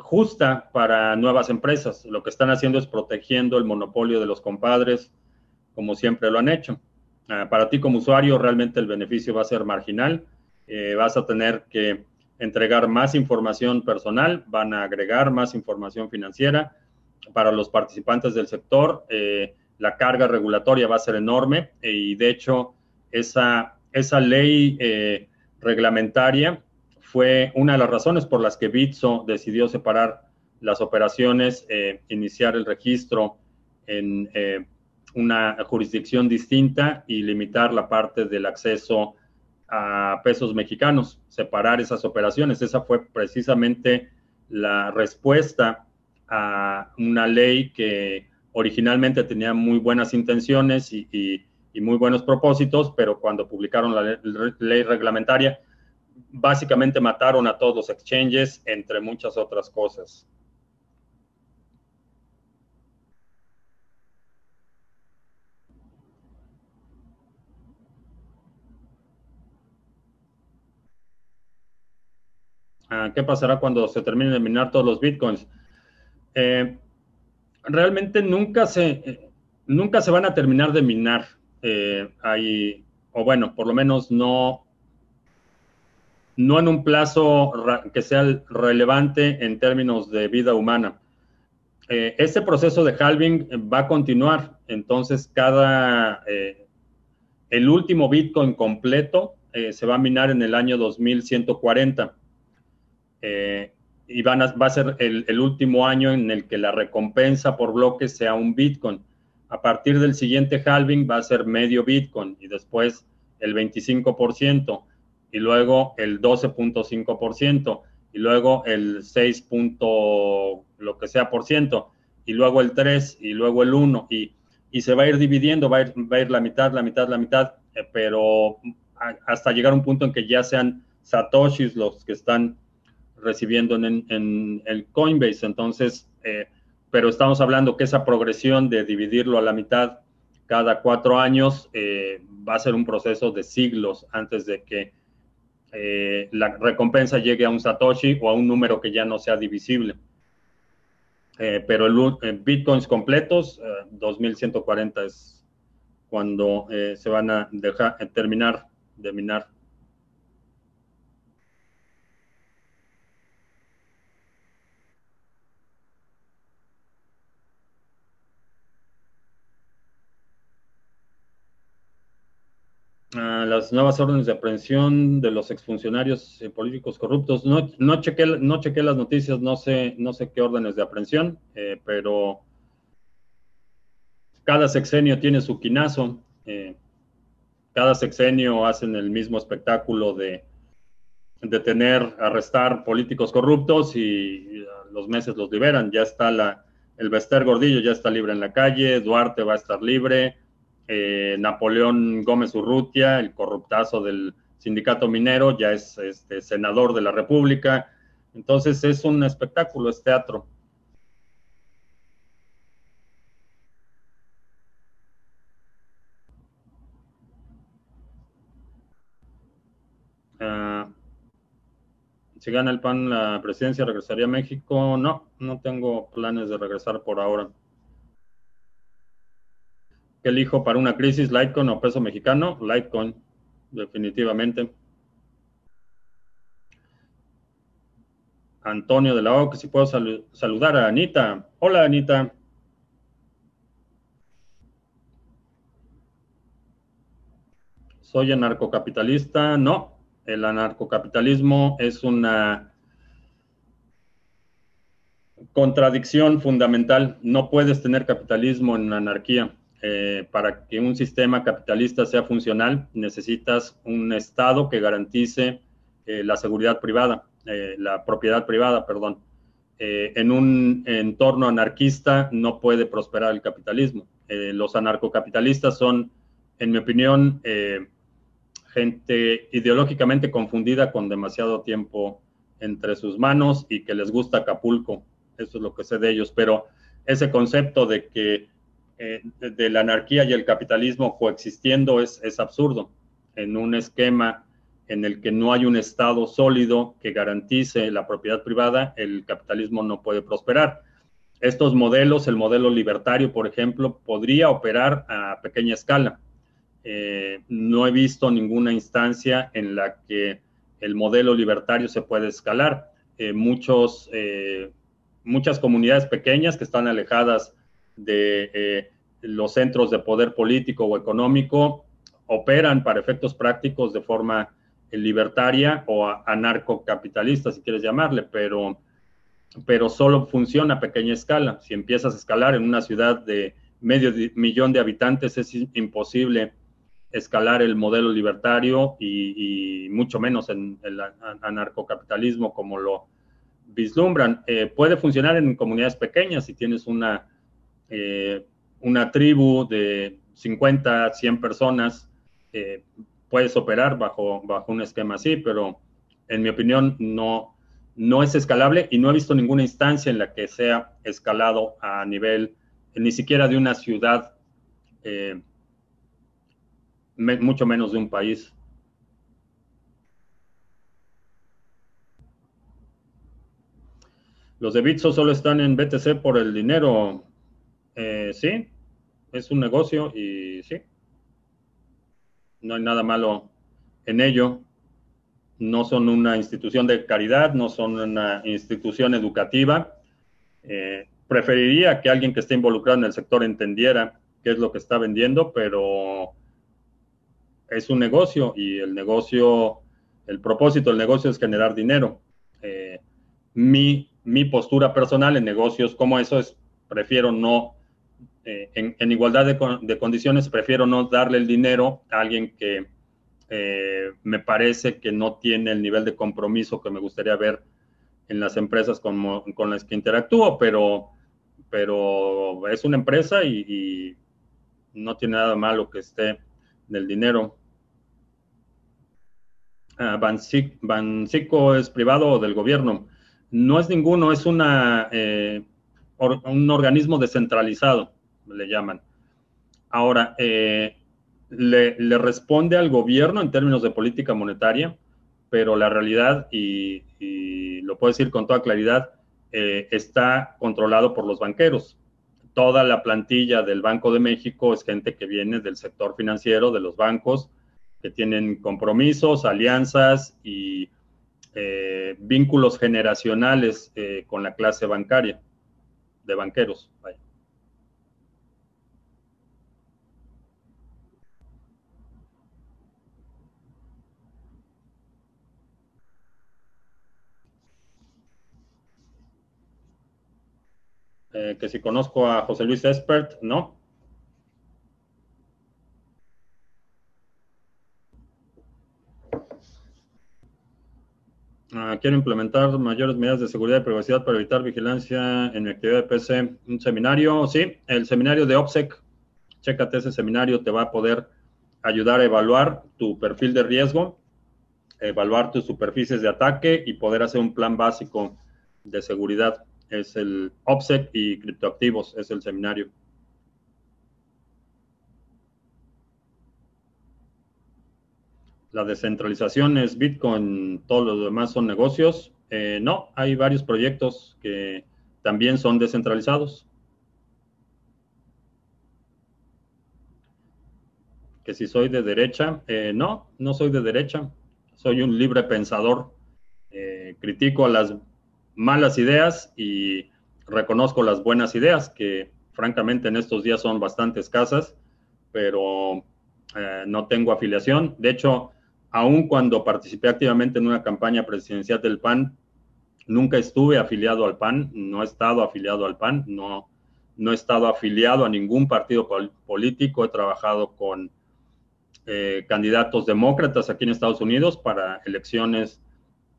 A: justa para nuevas empresas. Lo que están haciendo es protegiendo el monopolio de los compadres, como siempre lo han hecho. Ah, para ti como usuario realmente el beneficio va a ser marginal. Eh, vas a tener que entregar más información personal, van a agregar más información financiera. Para los participantes del sector, eh, la carga regulatoria va a ser enorme y de hecho esa, esa ley eh, reglamentaria fue una de las razones por las que Bitso decidió separar las operaciones, iniciar el registro en una jurisdicción distinta y limitar la parte del acceso a pesos mexicanos, separar esas operaciones. Esa fue precisamente la respuesta a una ley que originalmente tenía muy buenas intenciones y, muy buenos propósitos, pero cuando publicaron la ley reglamentaria, básicamente mataron a todos los exchanges, entre muchas otras cosas. ¿Qué pasará cuando se terminen de minar todos los bitcoins? Eh, realmente nunca se, nunca se van a terminar de minar. Eh, o bueno, por lo menos no, no en un plazo que sea relevante en términos de vida humana. Eh, este proceso de halving va a continuar, entonces cada, el último Bitcoin completo se va a minar en el año 2140. Eh, y va a ser el, último año en el que la recompensa por bloque sea un Bitcoin. A partir del siguiente halving va a ser medio Bitcoin y después el 25% y luego el 12.5% y luego el 6. lo que sea por ciento. y luego el 3 y luego el 1 y, y se va a ir dividiendo, va a ir, va a ir la mitad, la mitad, la mitad, eh, pero hasta llegar a un punto en que ya sean satoshis los que están recibiendo en, el Coinbase. Entonces, eh, pero estamos hablando que esa progresión de dividirlo a la mitad cada cuatro años eh, va a ser un proceso de siglos antes de que eh, la recompensa llegue a un Satoshi o a un número que ya no sea divisible. pero el, bitcoins completos, 2140 es cuando se van a dejar terminar de minar. Las nuevas órdenes de aprehensión de los exfuncionarios políticos corruptos. No, no, chequé, no chequé las noticias, no sé, no sé qué órdenes de aprehensión, eh, pero cada sexenio tiene su quinazo. Eh, cada sexenio hacen el mismo espectáculo de detener, arrestar políticos corruptos y, los meses los liberan. Ya está la, el Bester Gordillo, ya está libre en la calle, Duarte va a estar libre eh, Napoleón Gómez Urrutia, el corruptazo del sindicato minero, ya es este, senador de la República. Entonces es un espectáculo, es teatro. Ah, si gana el PAN la presidencia, ¿regresaría a México? No, no tengo planes de regresar por ahora elijo para una crisis, Litecoin o peso mexicano? Litecoin, definitivamente. Antonio de la O, que si puedo saludar a Anita. Hola, Anita. ¿Soy anarcocapitalista? No. El anarcocapitalismo es una contradicción fundamental. No puedes tener capitalismo en anarquía. Eh, para que un sistema capitalista sea funcional, necesitas un Estado que garantice eh, la seguridad privada, eh, la propiedad privada, perdón. en un entorno anarquista no puede prosperar el capitalismo. los anarcocapitalistas son, en mi opinión, gente ideológicamente confundida con demasiado tiempo entre sus manos y que les gusta Acapulco. Eso es lo que sé de ellos, pero ese concepto de que eh, de la anarquía y el capitalismo coexistiendo es, es absurdo. En un esquema en el que no hay un Estado sólido que garantice la propiedad privada, el capitalismo no puede prosperar. Estos modelos, el modelo libertario, por ejemplo, podría operar a pequeña escala. Eh, no he visto ninguna instancia en la que el modelo libertario se puede escalar. Eh, muchos, muchas comunidades pequeñas que están alejadas de eh, los centros de poder político o económico operan para efectos prácticos de forma libertaria o anarcocapitalista, si quieres llamarle, pero, pero solo funciona a pequeña escala. Si empiezas a escalar en una ciudad de medio millón de habitantes, es imposible escalar el modelo libertario y, mucho menos en el anarcocapitalismo como lo vislumbran. Eh, puede funcionar en comunidades pequeñas si tienes una eh, una tribu de 50, 100 personas, eh, puedes operar bajo, bajo un esquema así, pero en mi opinión no, no es escalable y no he visto ninguna instancia en la que sea escalado a nivel ni siquiera de una ciudad, eh, mucho menos de un país. Los de Bitso solo están en BTC por el dinero. Eh, sí, es un negocio y sí, no hay nada malo en ello. No son una institución de caridad, no son una institución educativa. Eh, preferiría que alguien que esté involucrado en el sector entendiera qué es lo que está vendiendo, pero es un negocio y el negocio, el propósito del negocio es generar dinero. Eh, mi, mi postura personal en negocios como eso es, prefiero no en, igualdad de, condiciones, prefiero no darle el dinero a alguien que eh, me parece que no tiene el nivel de compromiso que me gustaría ver en las empresas con, con las que interactúo, pero, es una empresa y, no tiene nada malo que esté del dinero. Uh, Bancico es privado o del gobierno. No es ninguno, es una, eh, un organismo descentralizado, le llaman. Ahora, eh, le, responde al gobierno en términos de política monetaria, pero la realidad, y, lo puedo decir con toda claridad, eh, está controlado por los banqueros. Toda la plantilla del Banco de México es gente que viene del sector financiero, de los bancos, que tienen compromisos, alianzas y eh, vínculos generacionales con la clase bancaria, de banqueros. Eh, que si conozco a José Luis Espert, ¿no? Ah, quiero implementar mayores medidas de seguridad y privacidad para evitar vigilancia en mi actividad de PC. Un seminario, sí, el seminario de OPSEC. Chécate ese seminario, te va a poder ayudar a evaluar tu perfil de riesgo, evaluar tus superficies de ataque y poder hacer un plan básico de seguridad es el OPSEC y criptoactivos, es el seminario. La descentralización es Bitcoin, todos los demás son negocios. Eh, no, hay varios proyectos que también son descentralizados. Que si soy de derecha, eh, no, no soy de derecha. Soy un libre pensador. Eh, critico a las malas ideas y reconozco las buenas ideas, que francamente en estos días son bastante escasas, pero eh, no tengo afiliación. De hecho, aun cuando participé activamente en una campaña presidencial del PAN, nunca estuve afiliado al PAN, no he estado afiliado al PAN, no, no he estado afiliado a ningún partido político, he trabajado con eh, candidatos demócratas aquí en Estados Unidos para elecciones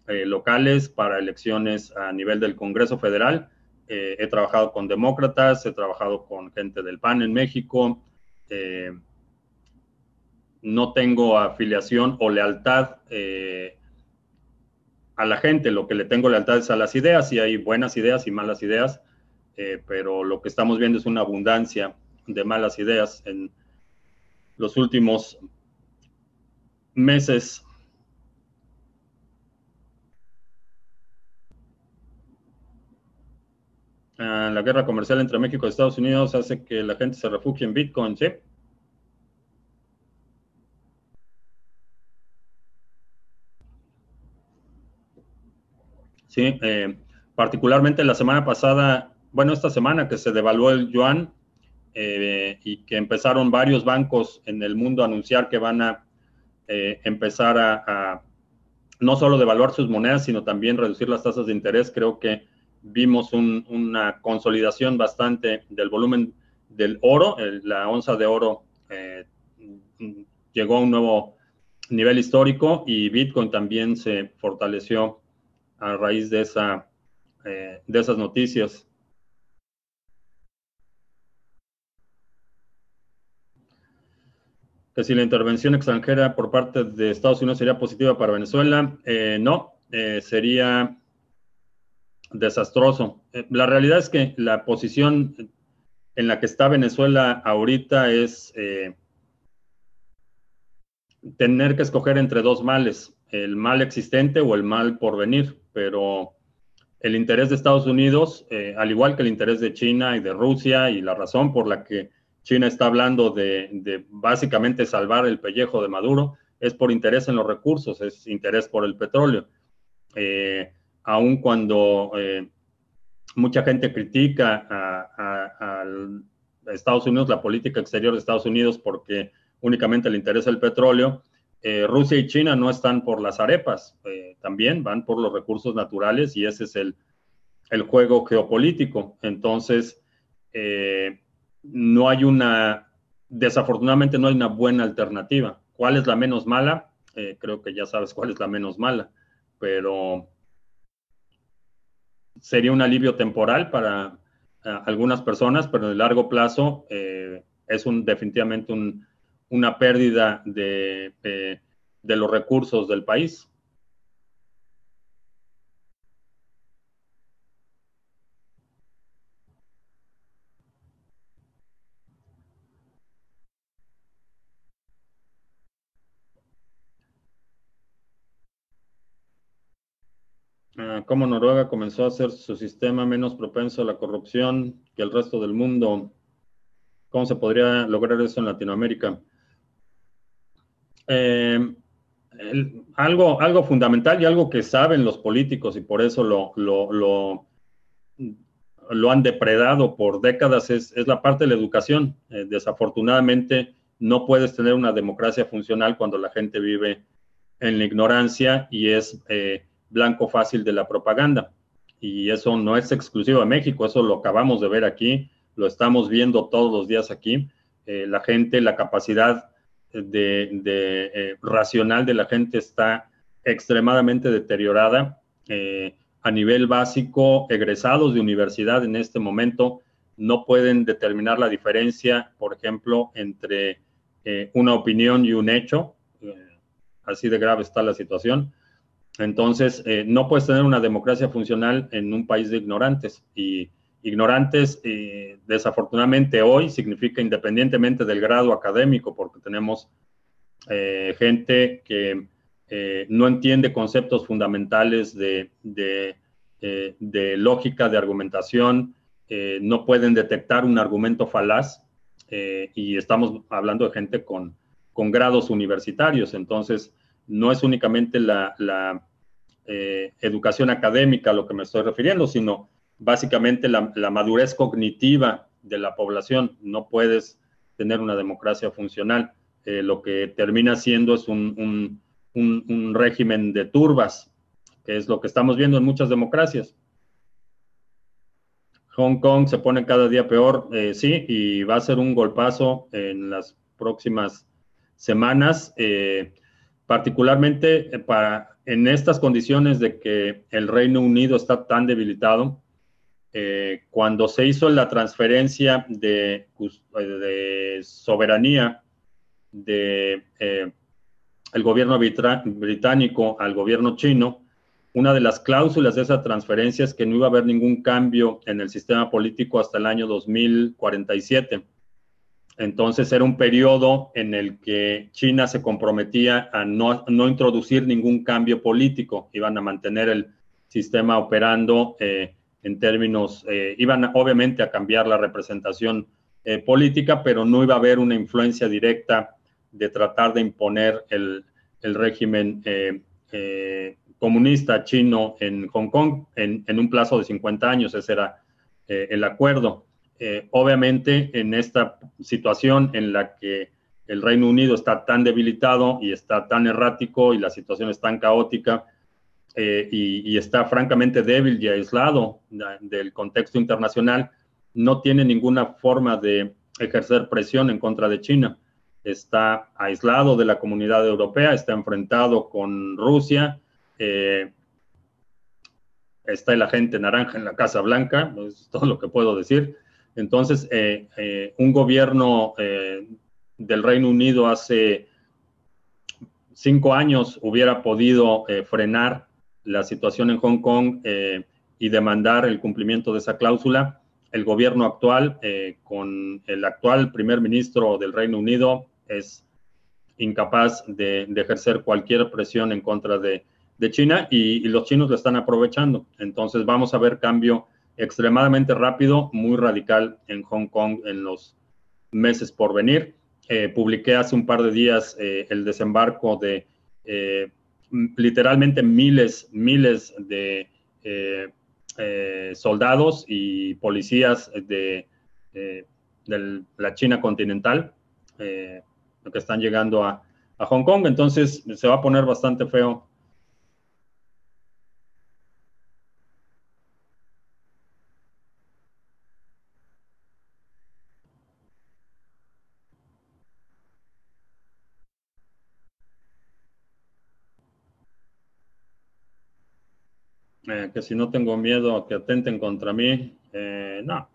A: eh, locales para elecciones a nivel del Congreso Federal. Eh, he trabajado con demócratas, he trabajado con gente del PAN en México. Eh, no tengo afiliación o lealtad a la gente. Lo que le tengo lealtad es a las ideas y hay buenas ideas y malas ideas, pero lo que estamos viendo es una abundancia de malas ideas en los últimos meses la guerra comercial entre México y Estados Unidos hace que la gente se refugie en Bitcoin, ¿sí? Sí, eh, particularmente la semana pasada, bueno, esta semana que se devaluó el yuan eh, y que empezaron varios bancos en el mundo a anunciar que van a eh, empezar a no solo devaluar sus monedas, sino también reducir las tasas de interés, creo que vimos una consolidación bastante del volumen del oro. la onza de oro eh, llegó a un nuevo nivel histórico y Bitcoin también se fortaleció a raíz de, esa, eh, de esas noticias. Que si la intervención extranjera por parte de Estados Unidos sería positiva para Venezuela, eh, no, sería desastroso. Eh, la realidad es que la posición en la que está Venezuela ahorita es eh, tener que escoger entre dos males, el mal existente o el mal por venir, pero el interés de Estados Unidos, eh, al igual que el interés de China y de Rusia, y la razón por la que China está hablando de, básicamente salvar el pellejo de Maduro, es por interés en los recursos, es interés por el petróleo aun cuando eh, mucha gente critica a, Estados Unidos, la política exterior de Estados Unidos, porque únicamente le interesa el petróleo, eh, Rusia y China no están por las arepas, eh, también van por los recursos naturales y ese es el, el juego geopolítico. Entonces, no hay una, desafortunadamente no hay una buena alternativa. ¿Cuál es la menos mala? creo que ya sabes cuál es la menos mala, pero sería un alivio temporal para algunas personas, pero en el largo plazo es un, definitivamente una pérdida de, de los recursos del país. Ah, cómo Noruega comenzó a hacer su sistema menos propenso a la corrupción que el resto del mundo. ¿Cómo se podría lograr eso en Latinoamérica? Eh, algo, algo fundamental y algo que saben los políticos y por eso lo, lo, lo, han depredado por décadas es, la parte de la educación. Eh, desafortunadamente no puedes tener una democracia funcional cuando la gente vive en la ignorancia y es eh, blanco fácil de la propaganda. Y eso no es exclusivo de México, eso lo acabamos de ver aquí, lo estamos viendo todos los días aquí. Eh, la gente, la capacidad de, eh, racional de la gente está extremadamente deteriorada. Eh, a nivel básico, egresados de universidad en este momento no pueden determinar la diferencia, por ejemplo, entre una opinión y un hecho. así de grave está la situación. Entonces, no puedes tener una democracia funcional en un país de ignorantes. Y ignorantes, eh, desafortunadamente hoy, significa independientemente del grado académico, porque tenemos eh, gente que eh, no entiende conceptos fundamentales de, de, lógica, de argumentación, no pueden detectar un argumento falaz, y estamos hablando de gente con, con, grados universitarios, entonces no es únicamente la, la educación académica a lo que me estoy refiriendo, sino básicamente la, madurez cognitiva de la población. No puedes tener una democracia funcional. Eh, lo que termina siendo es un, régimen de turbas, que es lo que estamos viendo en muchas democracias. Hong Kong se pone cada día peor, eh, sí, y va a ser un golpazo en las próximas semanas, eh, particularmente para en estas condiciones de que el Reino Unido está tan debilitado, eh, cuando se hizo la transferencia de, soberanía del de, eh, gobierno británico al gobierno chino, una de las cláusulas de esa transferencia es que no iba a haber ningún cambio en el sistema político hasta el año 2047. Entonces era un periodo en el que China se comprometía a no, no introducir ningún cambio político, iban a mantener el sistema operando eh, en términos, eh, iban obviamente a cambiar la representación eh, política, pero no iba a haber una influencia directa de tratar de imponer el, régimen eh, comunista chino en Hong Kong en, un plazo de 50 años. Ese era el acuerdo. Obviamente, en esta situación en la que el Reino Unido está tan debilitado y está tan errático y la situación es tan caótica, eh, y, está francamente débil y aislado del contexto internacional, no tiene ninguna forma de ejercer presión en contra de China. Está aislado de la comunidad europea, está enfrentado con Rusia, eh, está el agente naranja en la Casa Blanca, es todo lo que puedo decir. Entonces, eh, un gobierno del Reino Unido hace cinco años hubiera podido frenar la situación en Hong Kong eh, y demandar el cumplimiento de esa cláusula. El gobierno actual, eh, con el actual primer ministro del Reino Unido, es incapaz de, ejercer cualquier presión en contra de, China y, los chinos lo están aprovechando. Entonces vamos a ver cambio extremadamente rápido, muy radical en Hong Kong en los meses por venir. Eh, publiqué hace un par de días el desembarco de literalmente miles, miles de eh, eh, soldados y policías de, eh, la China continental que están llegando a Hong Kong. Entonces se va a poner bastante feo que si no tengo miedo a que atenten contra mí, eh, no.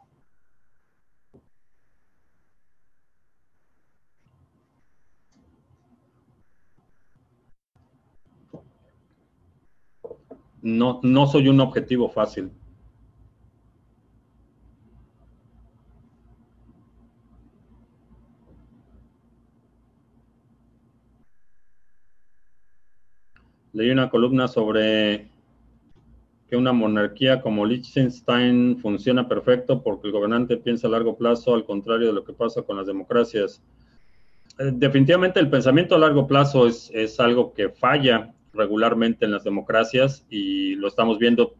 A: No, no soy un objetivo fácil. leí una columna sobre que una monarquía como Liechtenstein funciona perfecto porque el gobernante piensa a largo plazo, al contrario de lo que pasa con las democracias. Eh, definitivamente el pensamiento a largo plazo es, es algo que falla regularmente en las democracias y lo estamos viendo.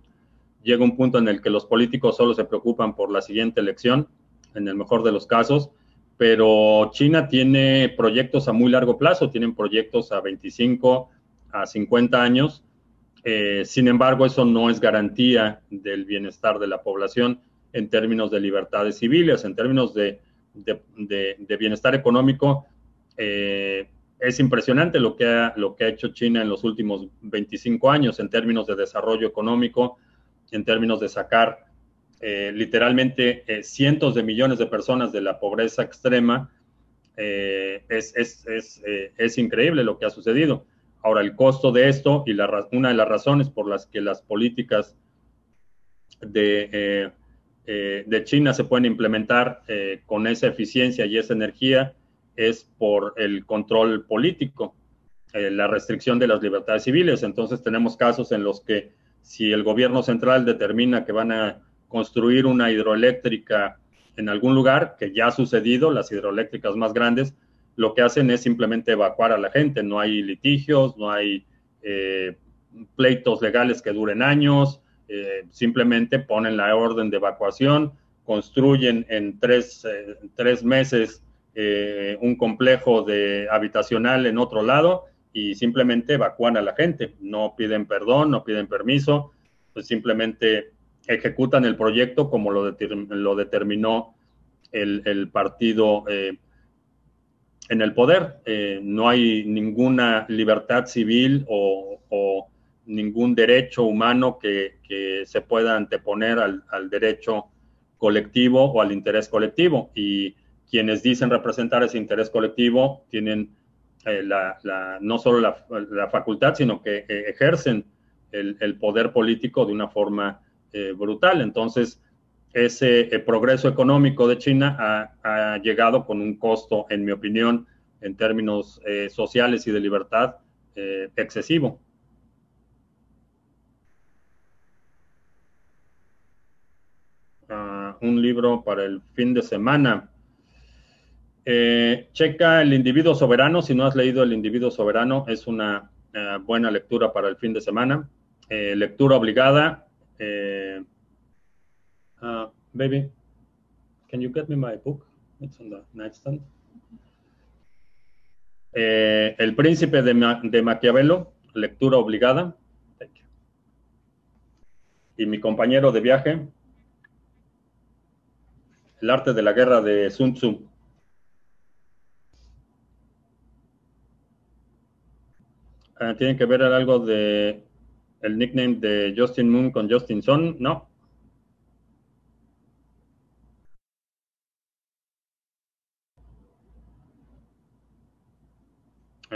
A: Llega un punto en el que los políticos solo se preocupan por la siguiente elección, en el mejor de los casos, pero China tiene proyectos a muy largo plazo, tienen proyectos a 25, a 50 años. Eh, sin embargo, eso no es garantía del bienestar de la población en términos de libertades civiles, en términos de, bienestar económico. Eh, es impresionante lo que, ha, lo que ha hecho China en los últimos 25 años en términos de desarrollo económico, en términos de sacar eh, literalmente cientos de millones de personas de la pobreza extrema. es, es, increíble lo que ha sucedido. Ahora, el costo de esto y la, una de las razones por las que las políticas de, eh, eh, China se pueden implementar eh, con esa eficiencia y esa energía es por el control político, la restricción de las libertades civiles. Entonces tenemos casos en los que si el gobierno central determina que van a construir una hidroeléctrica en algún lugar, que ya ha sucedido, las hidroeléctricas más grandes, lo que hacen es simplemente evacuar a la gente. No hay litigios, no hay eh, pleitos legales que duren años, eh, simplemente ponen la orden de evacuación, construyen en tres, eh, tres meses un complejo de habitacional en otro lado y simplemente evacúan a la gente. No piden perdón, no piden permiso, pues simplemente ejecutan el proyecto como lo, lo determinó el, el partido en el poder. Eh, no hay ninguna libertad civil o, ningún derecho humano que, se pueda anteponer al, derecho colectivo o al interés colectivo. Y quienes dicen representar ese interés colectivo tienen eh, la, no solo la, facultad, sino que eh, ejercen el, poder político de una forma brutal. Entonces, ese eh, progreso económico de China ha, llegado con un costo, en mi opinión, en términos eh, sociales y de libertad, eh, excesivo. Ah, un libro para el fin de semana. checa El individuo soberano. Si no has leído El individuo soberano, es una buena lectura para el fin de semana. lectura obligada. Uh, baby, can you get me my book? It's on the nightstand. Eh, el príncipe de, Ma de, Maquiavelo, lectura obligada. Y mi compañero de viaje, El arte de la guerra de Sun Tzu. Uh, ¿Tiene que ver algo de el nickname de Justin Moon con Justin Son? No.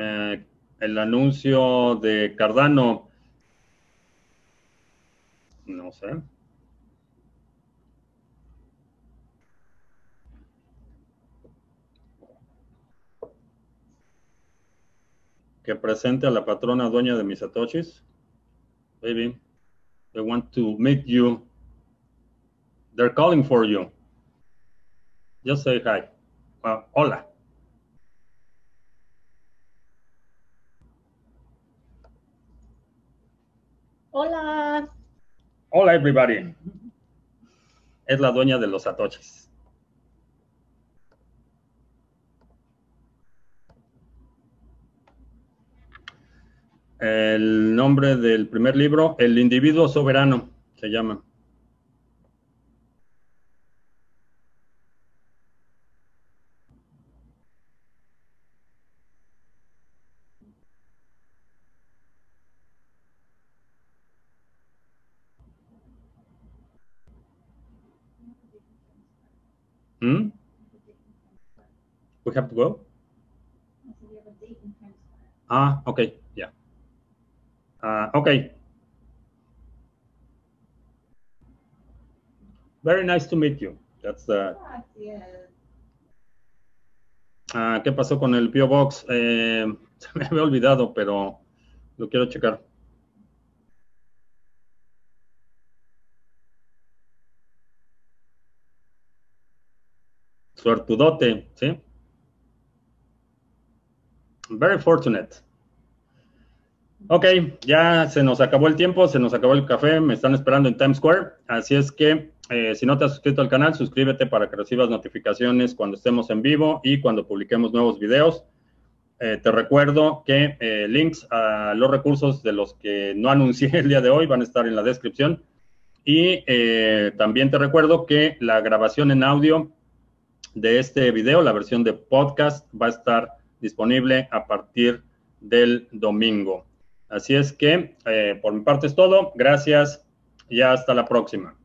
A: Eh, el anuncio de Cardano, no sé. Que presente a la patrona dueña de mis satoshis. Baby, they want to meet you. They're calling for you. Just say hi. Hola.
B: Hola.
A: Hola, everybody. Es la dueña de los satoshis. El nombre del primer libro, El individuo soberano, se llama. we have to go? Ah, okay, yeah. Uh, okay. Very nice to meet you. That's uh, uh, ¿Qué pasó con el Pio Box? Eh, se me había olvidado, pero lo quiero checar. Suertudote, ¿sí? Very fortunate. Ok, ya se nos acabó el tiempo, se nos acabó el café, me están esperando en Times Square, así es que eh, si no te has suscrito al canal, suscríbete para que recibas notificaciones cuando estemos en vivo y cuando publiquemos nuevos videos. Eh, te recuerdo que eh, links a los recursos de los que no anuncié el día de hoy van a estar en la descripción. Y también te recuerdo que la grabación en audio de este video, la versión de podcast, va a estar disponible a partir del domingo. Así es que por mi parte es todo. Gracias y hasta la próxima.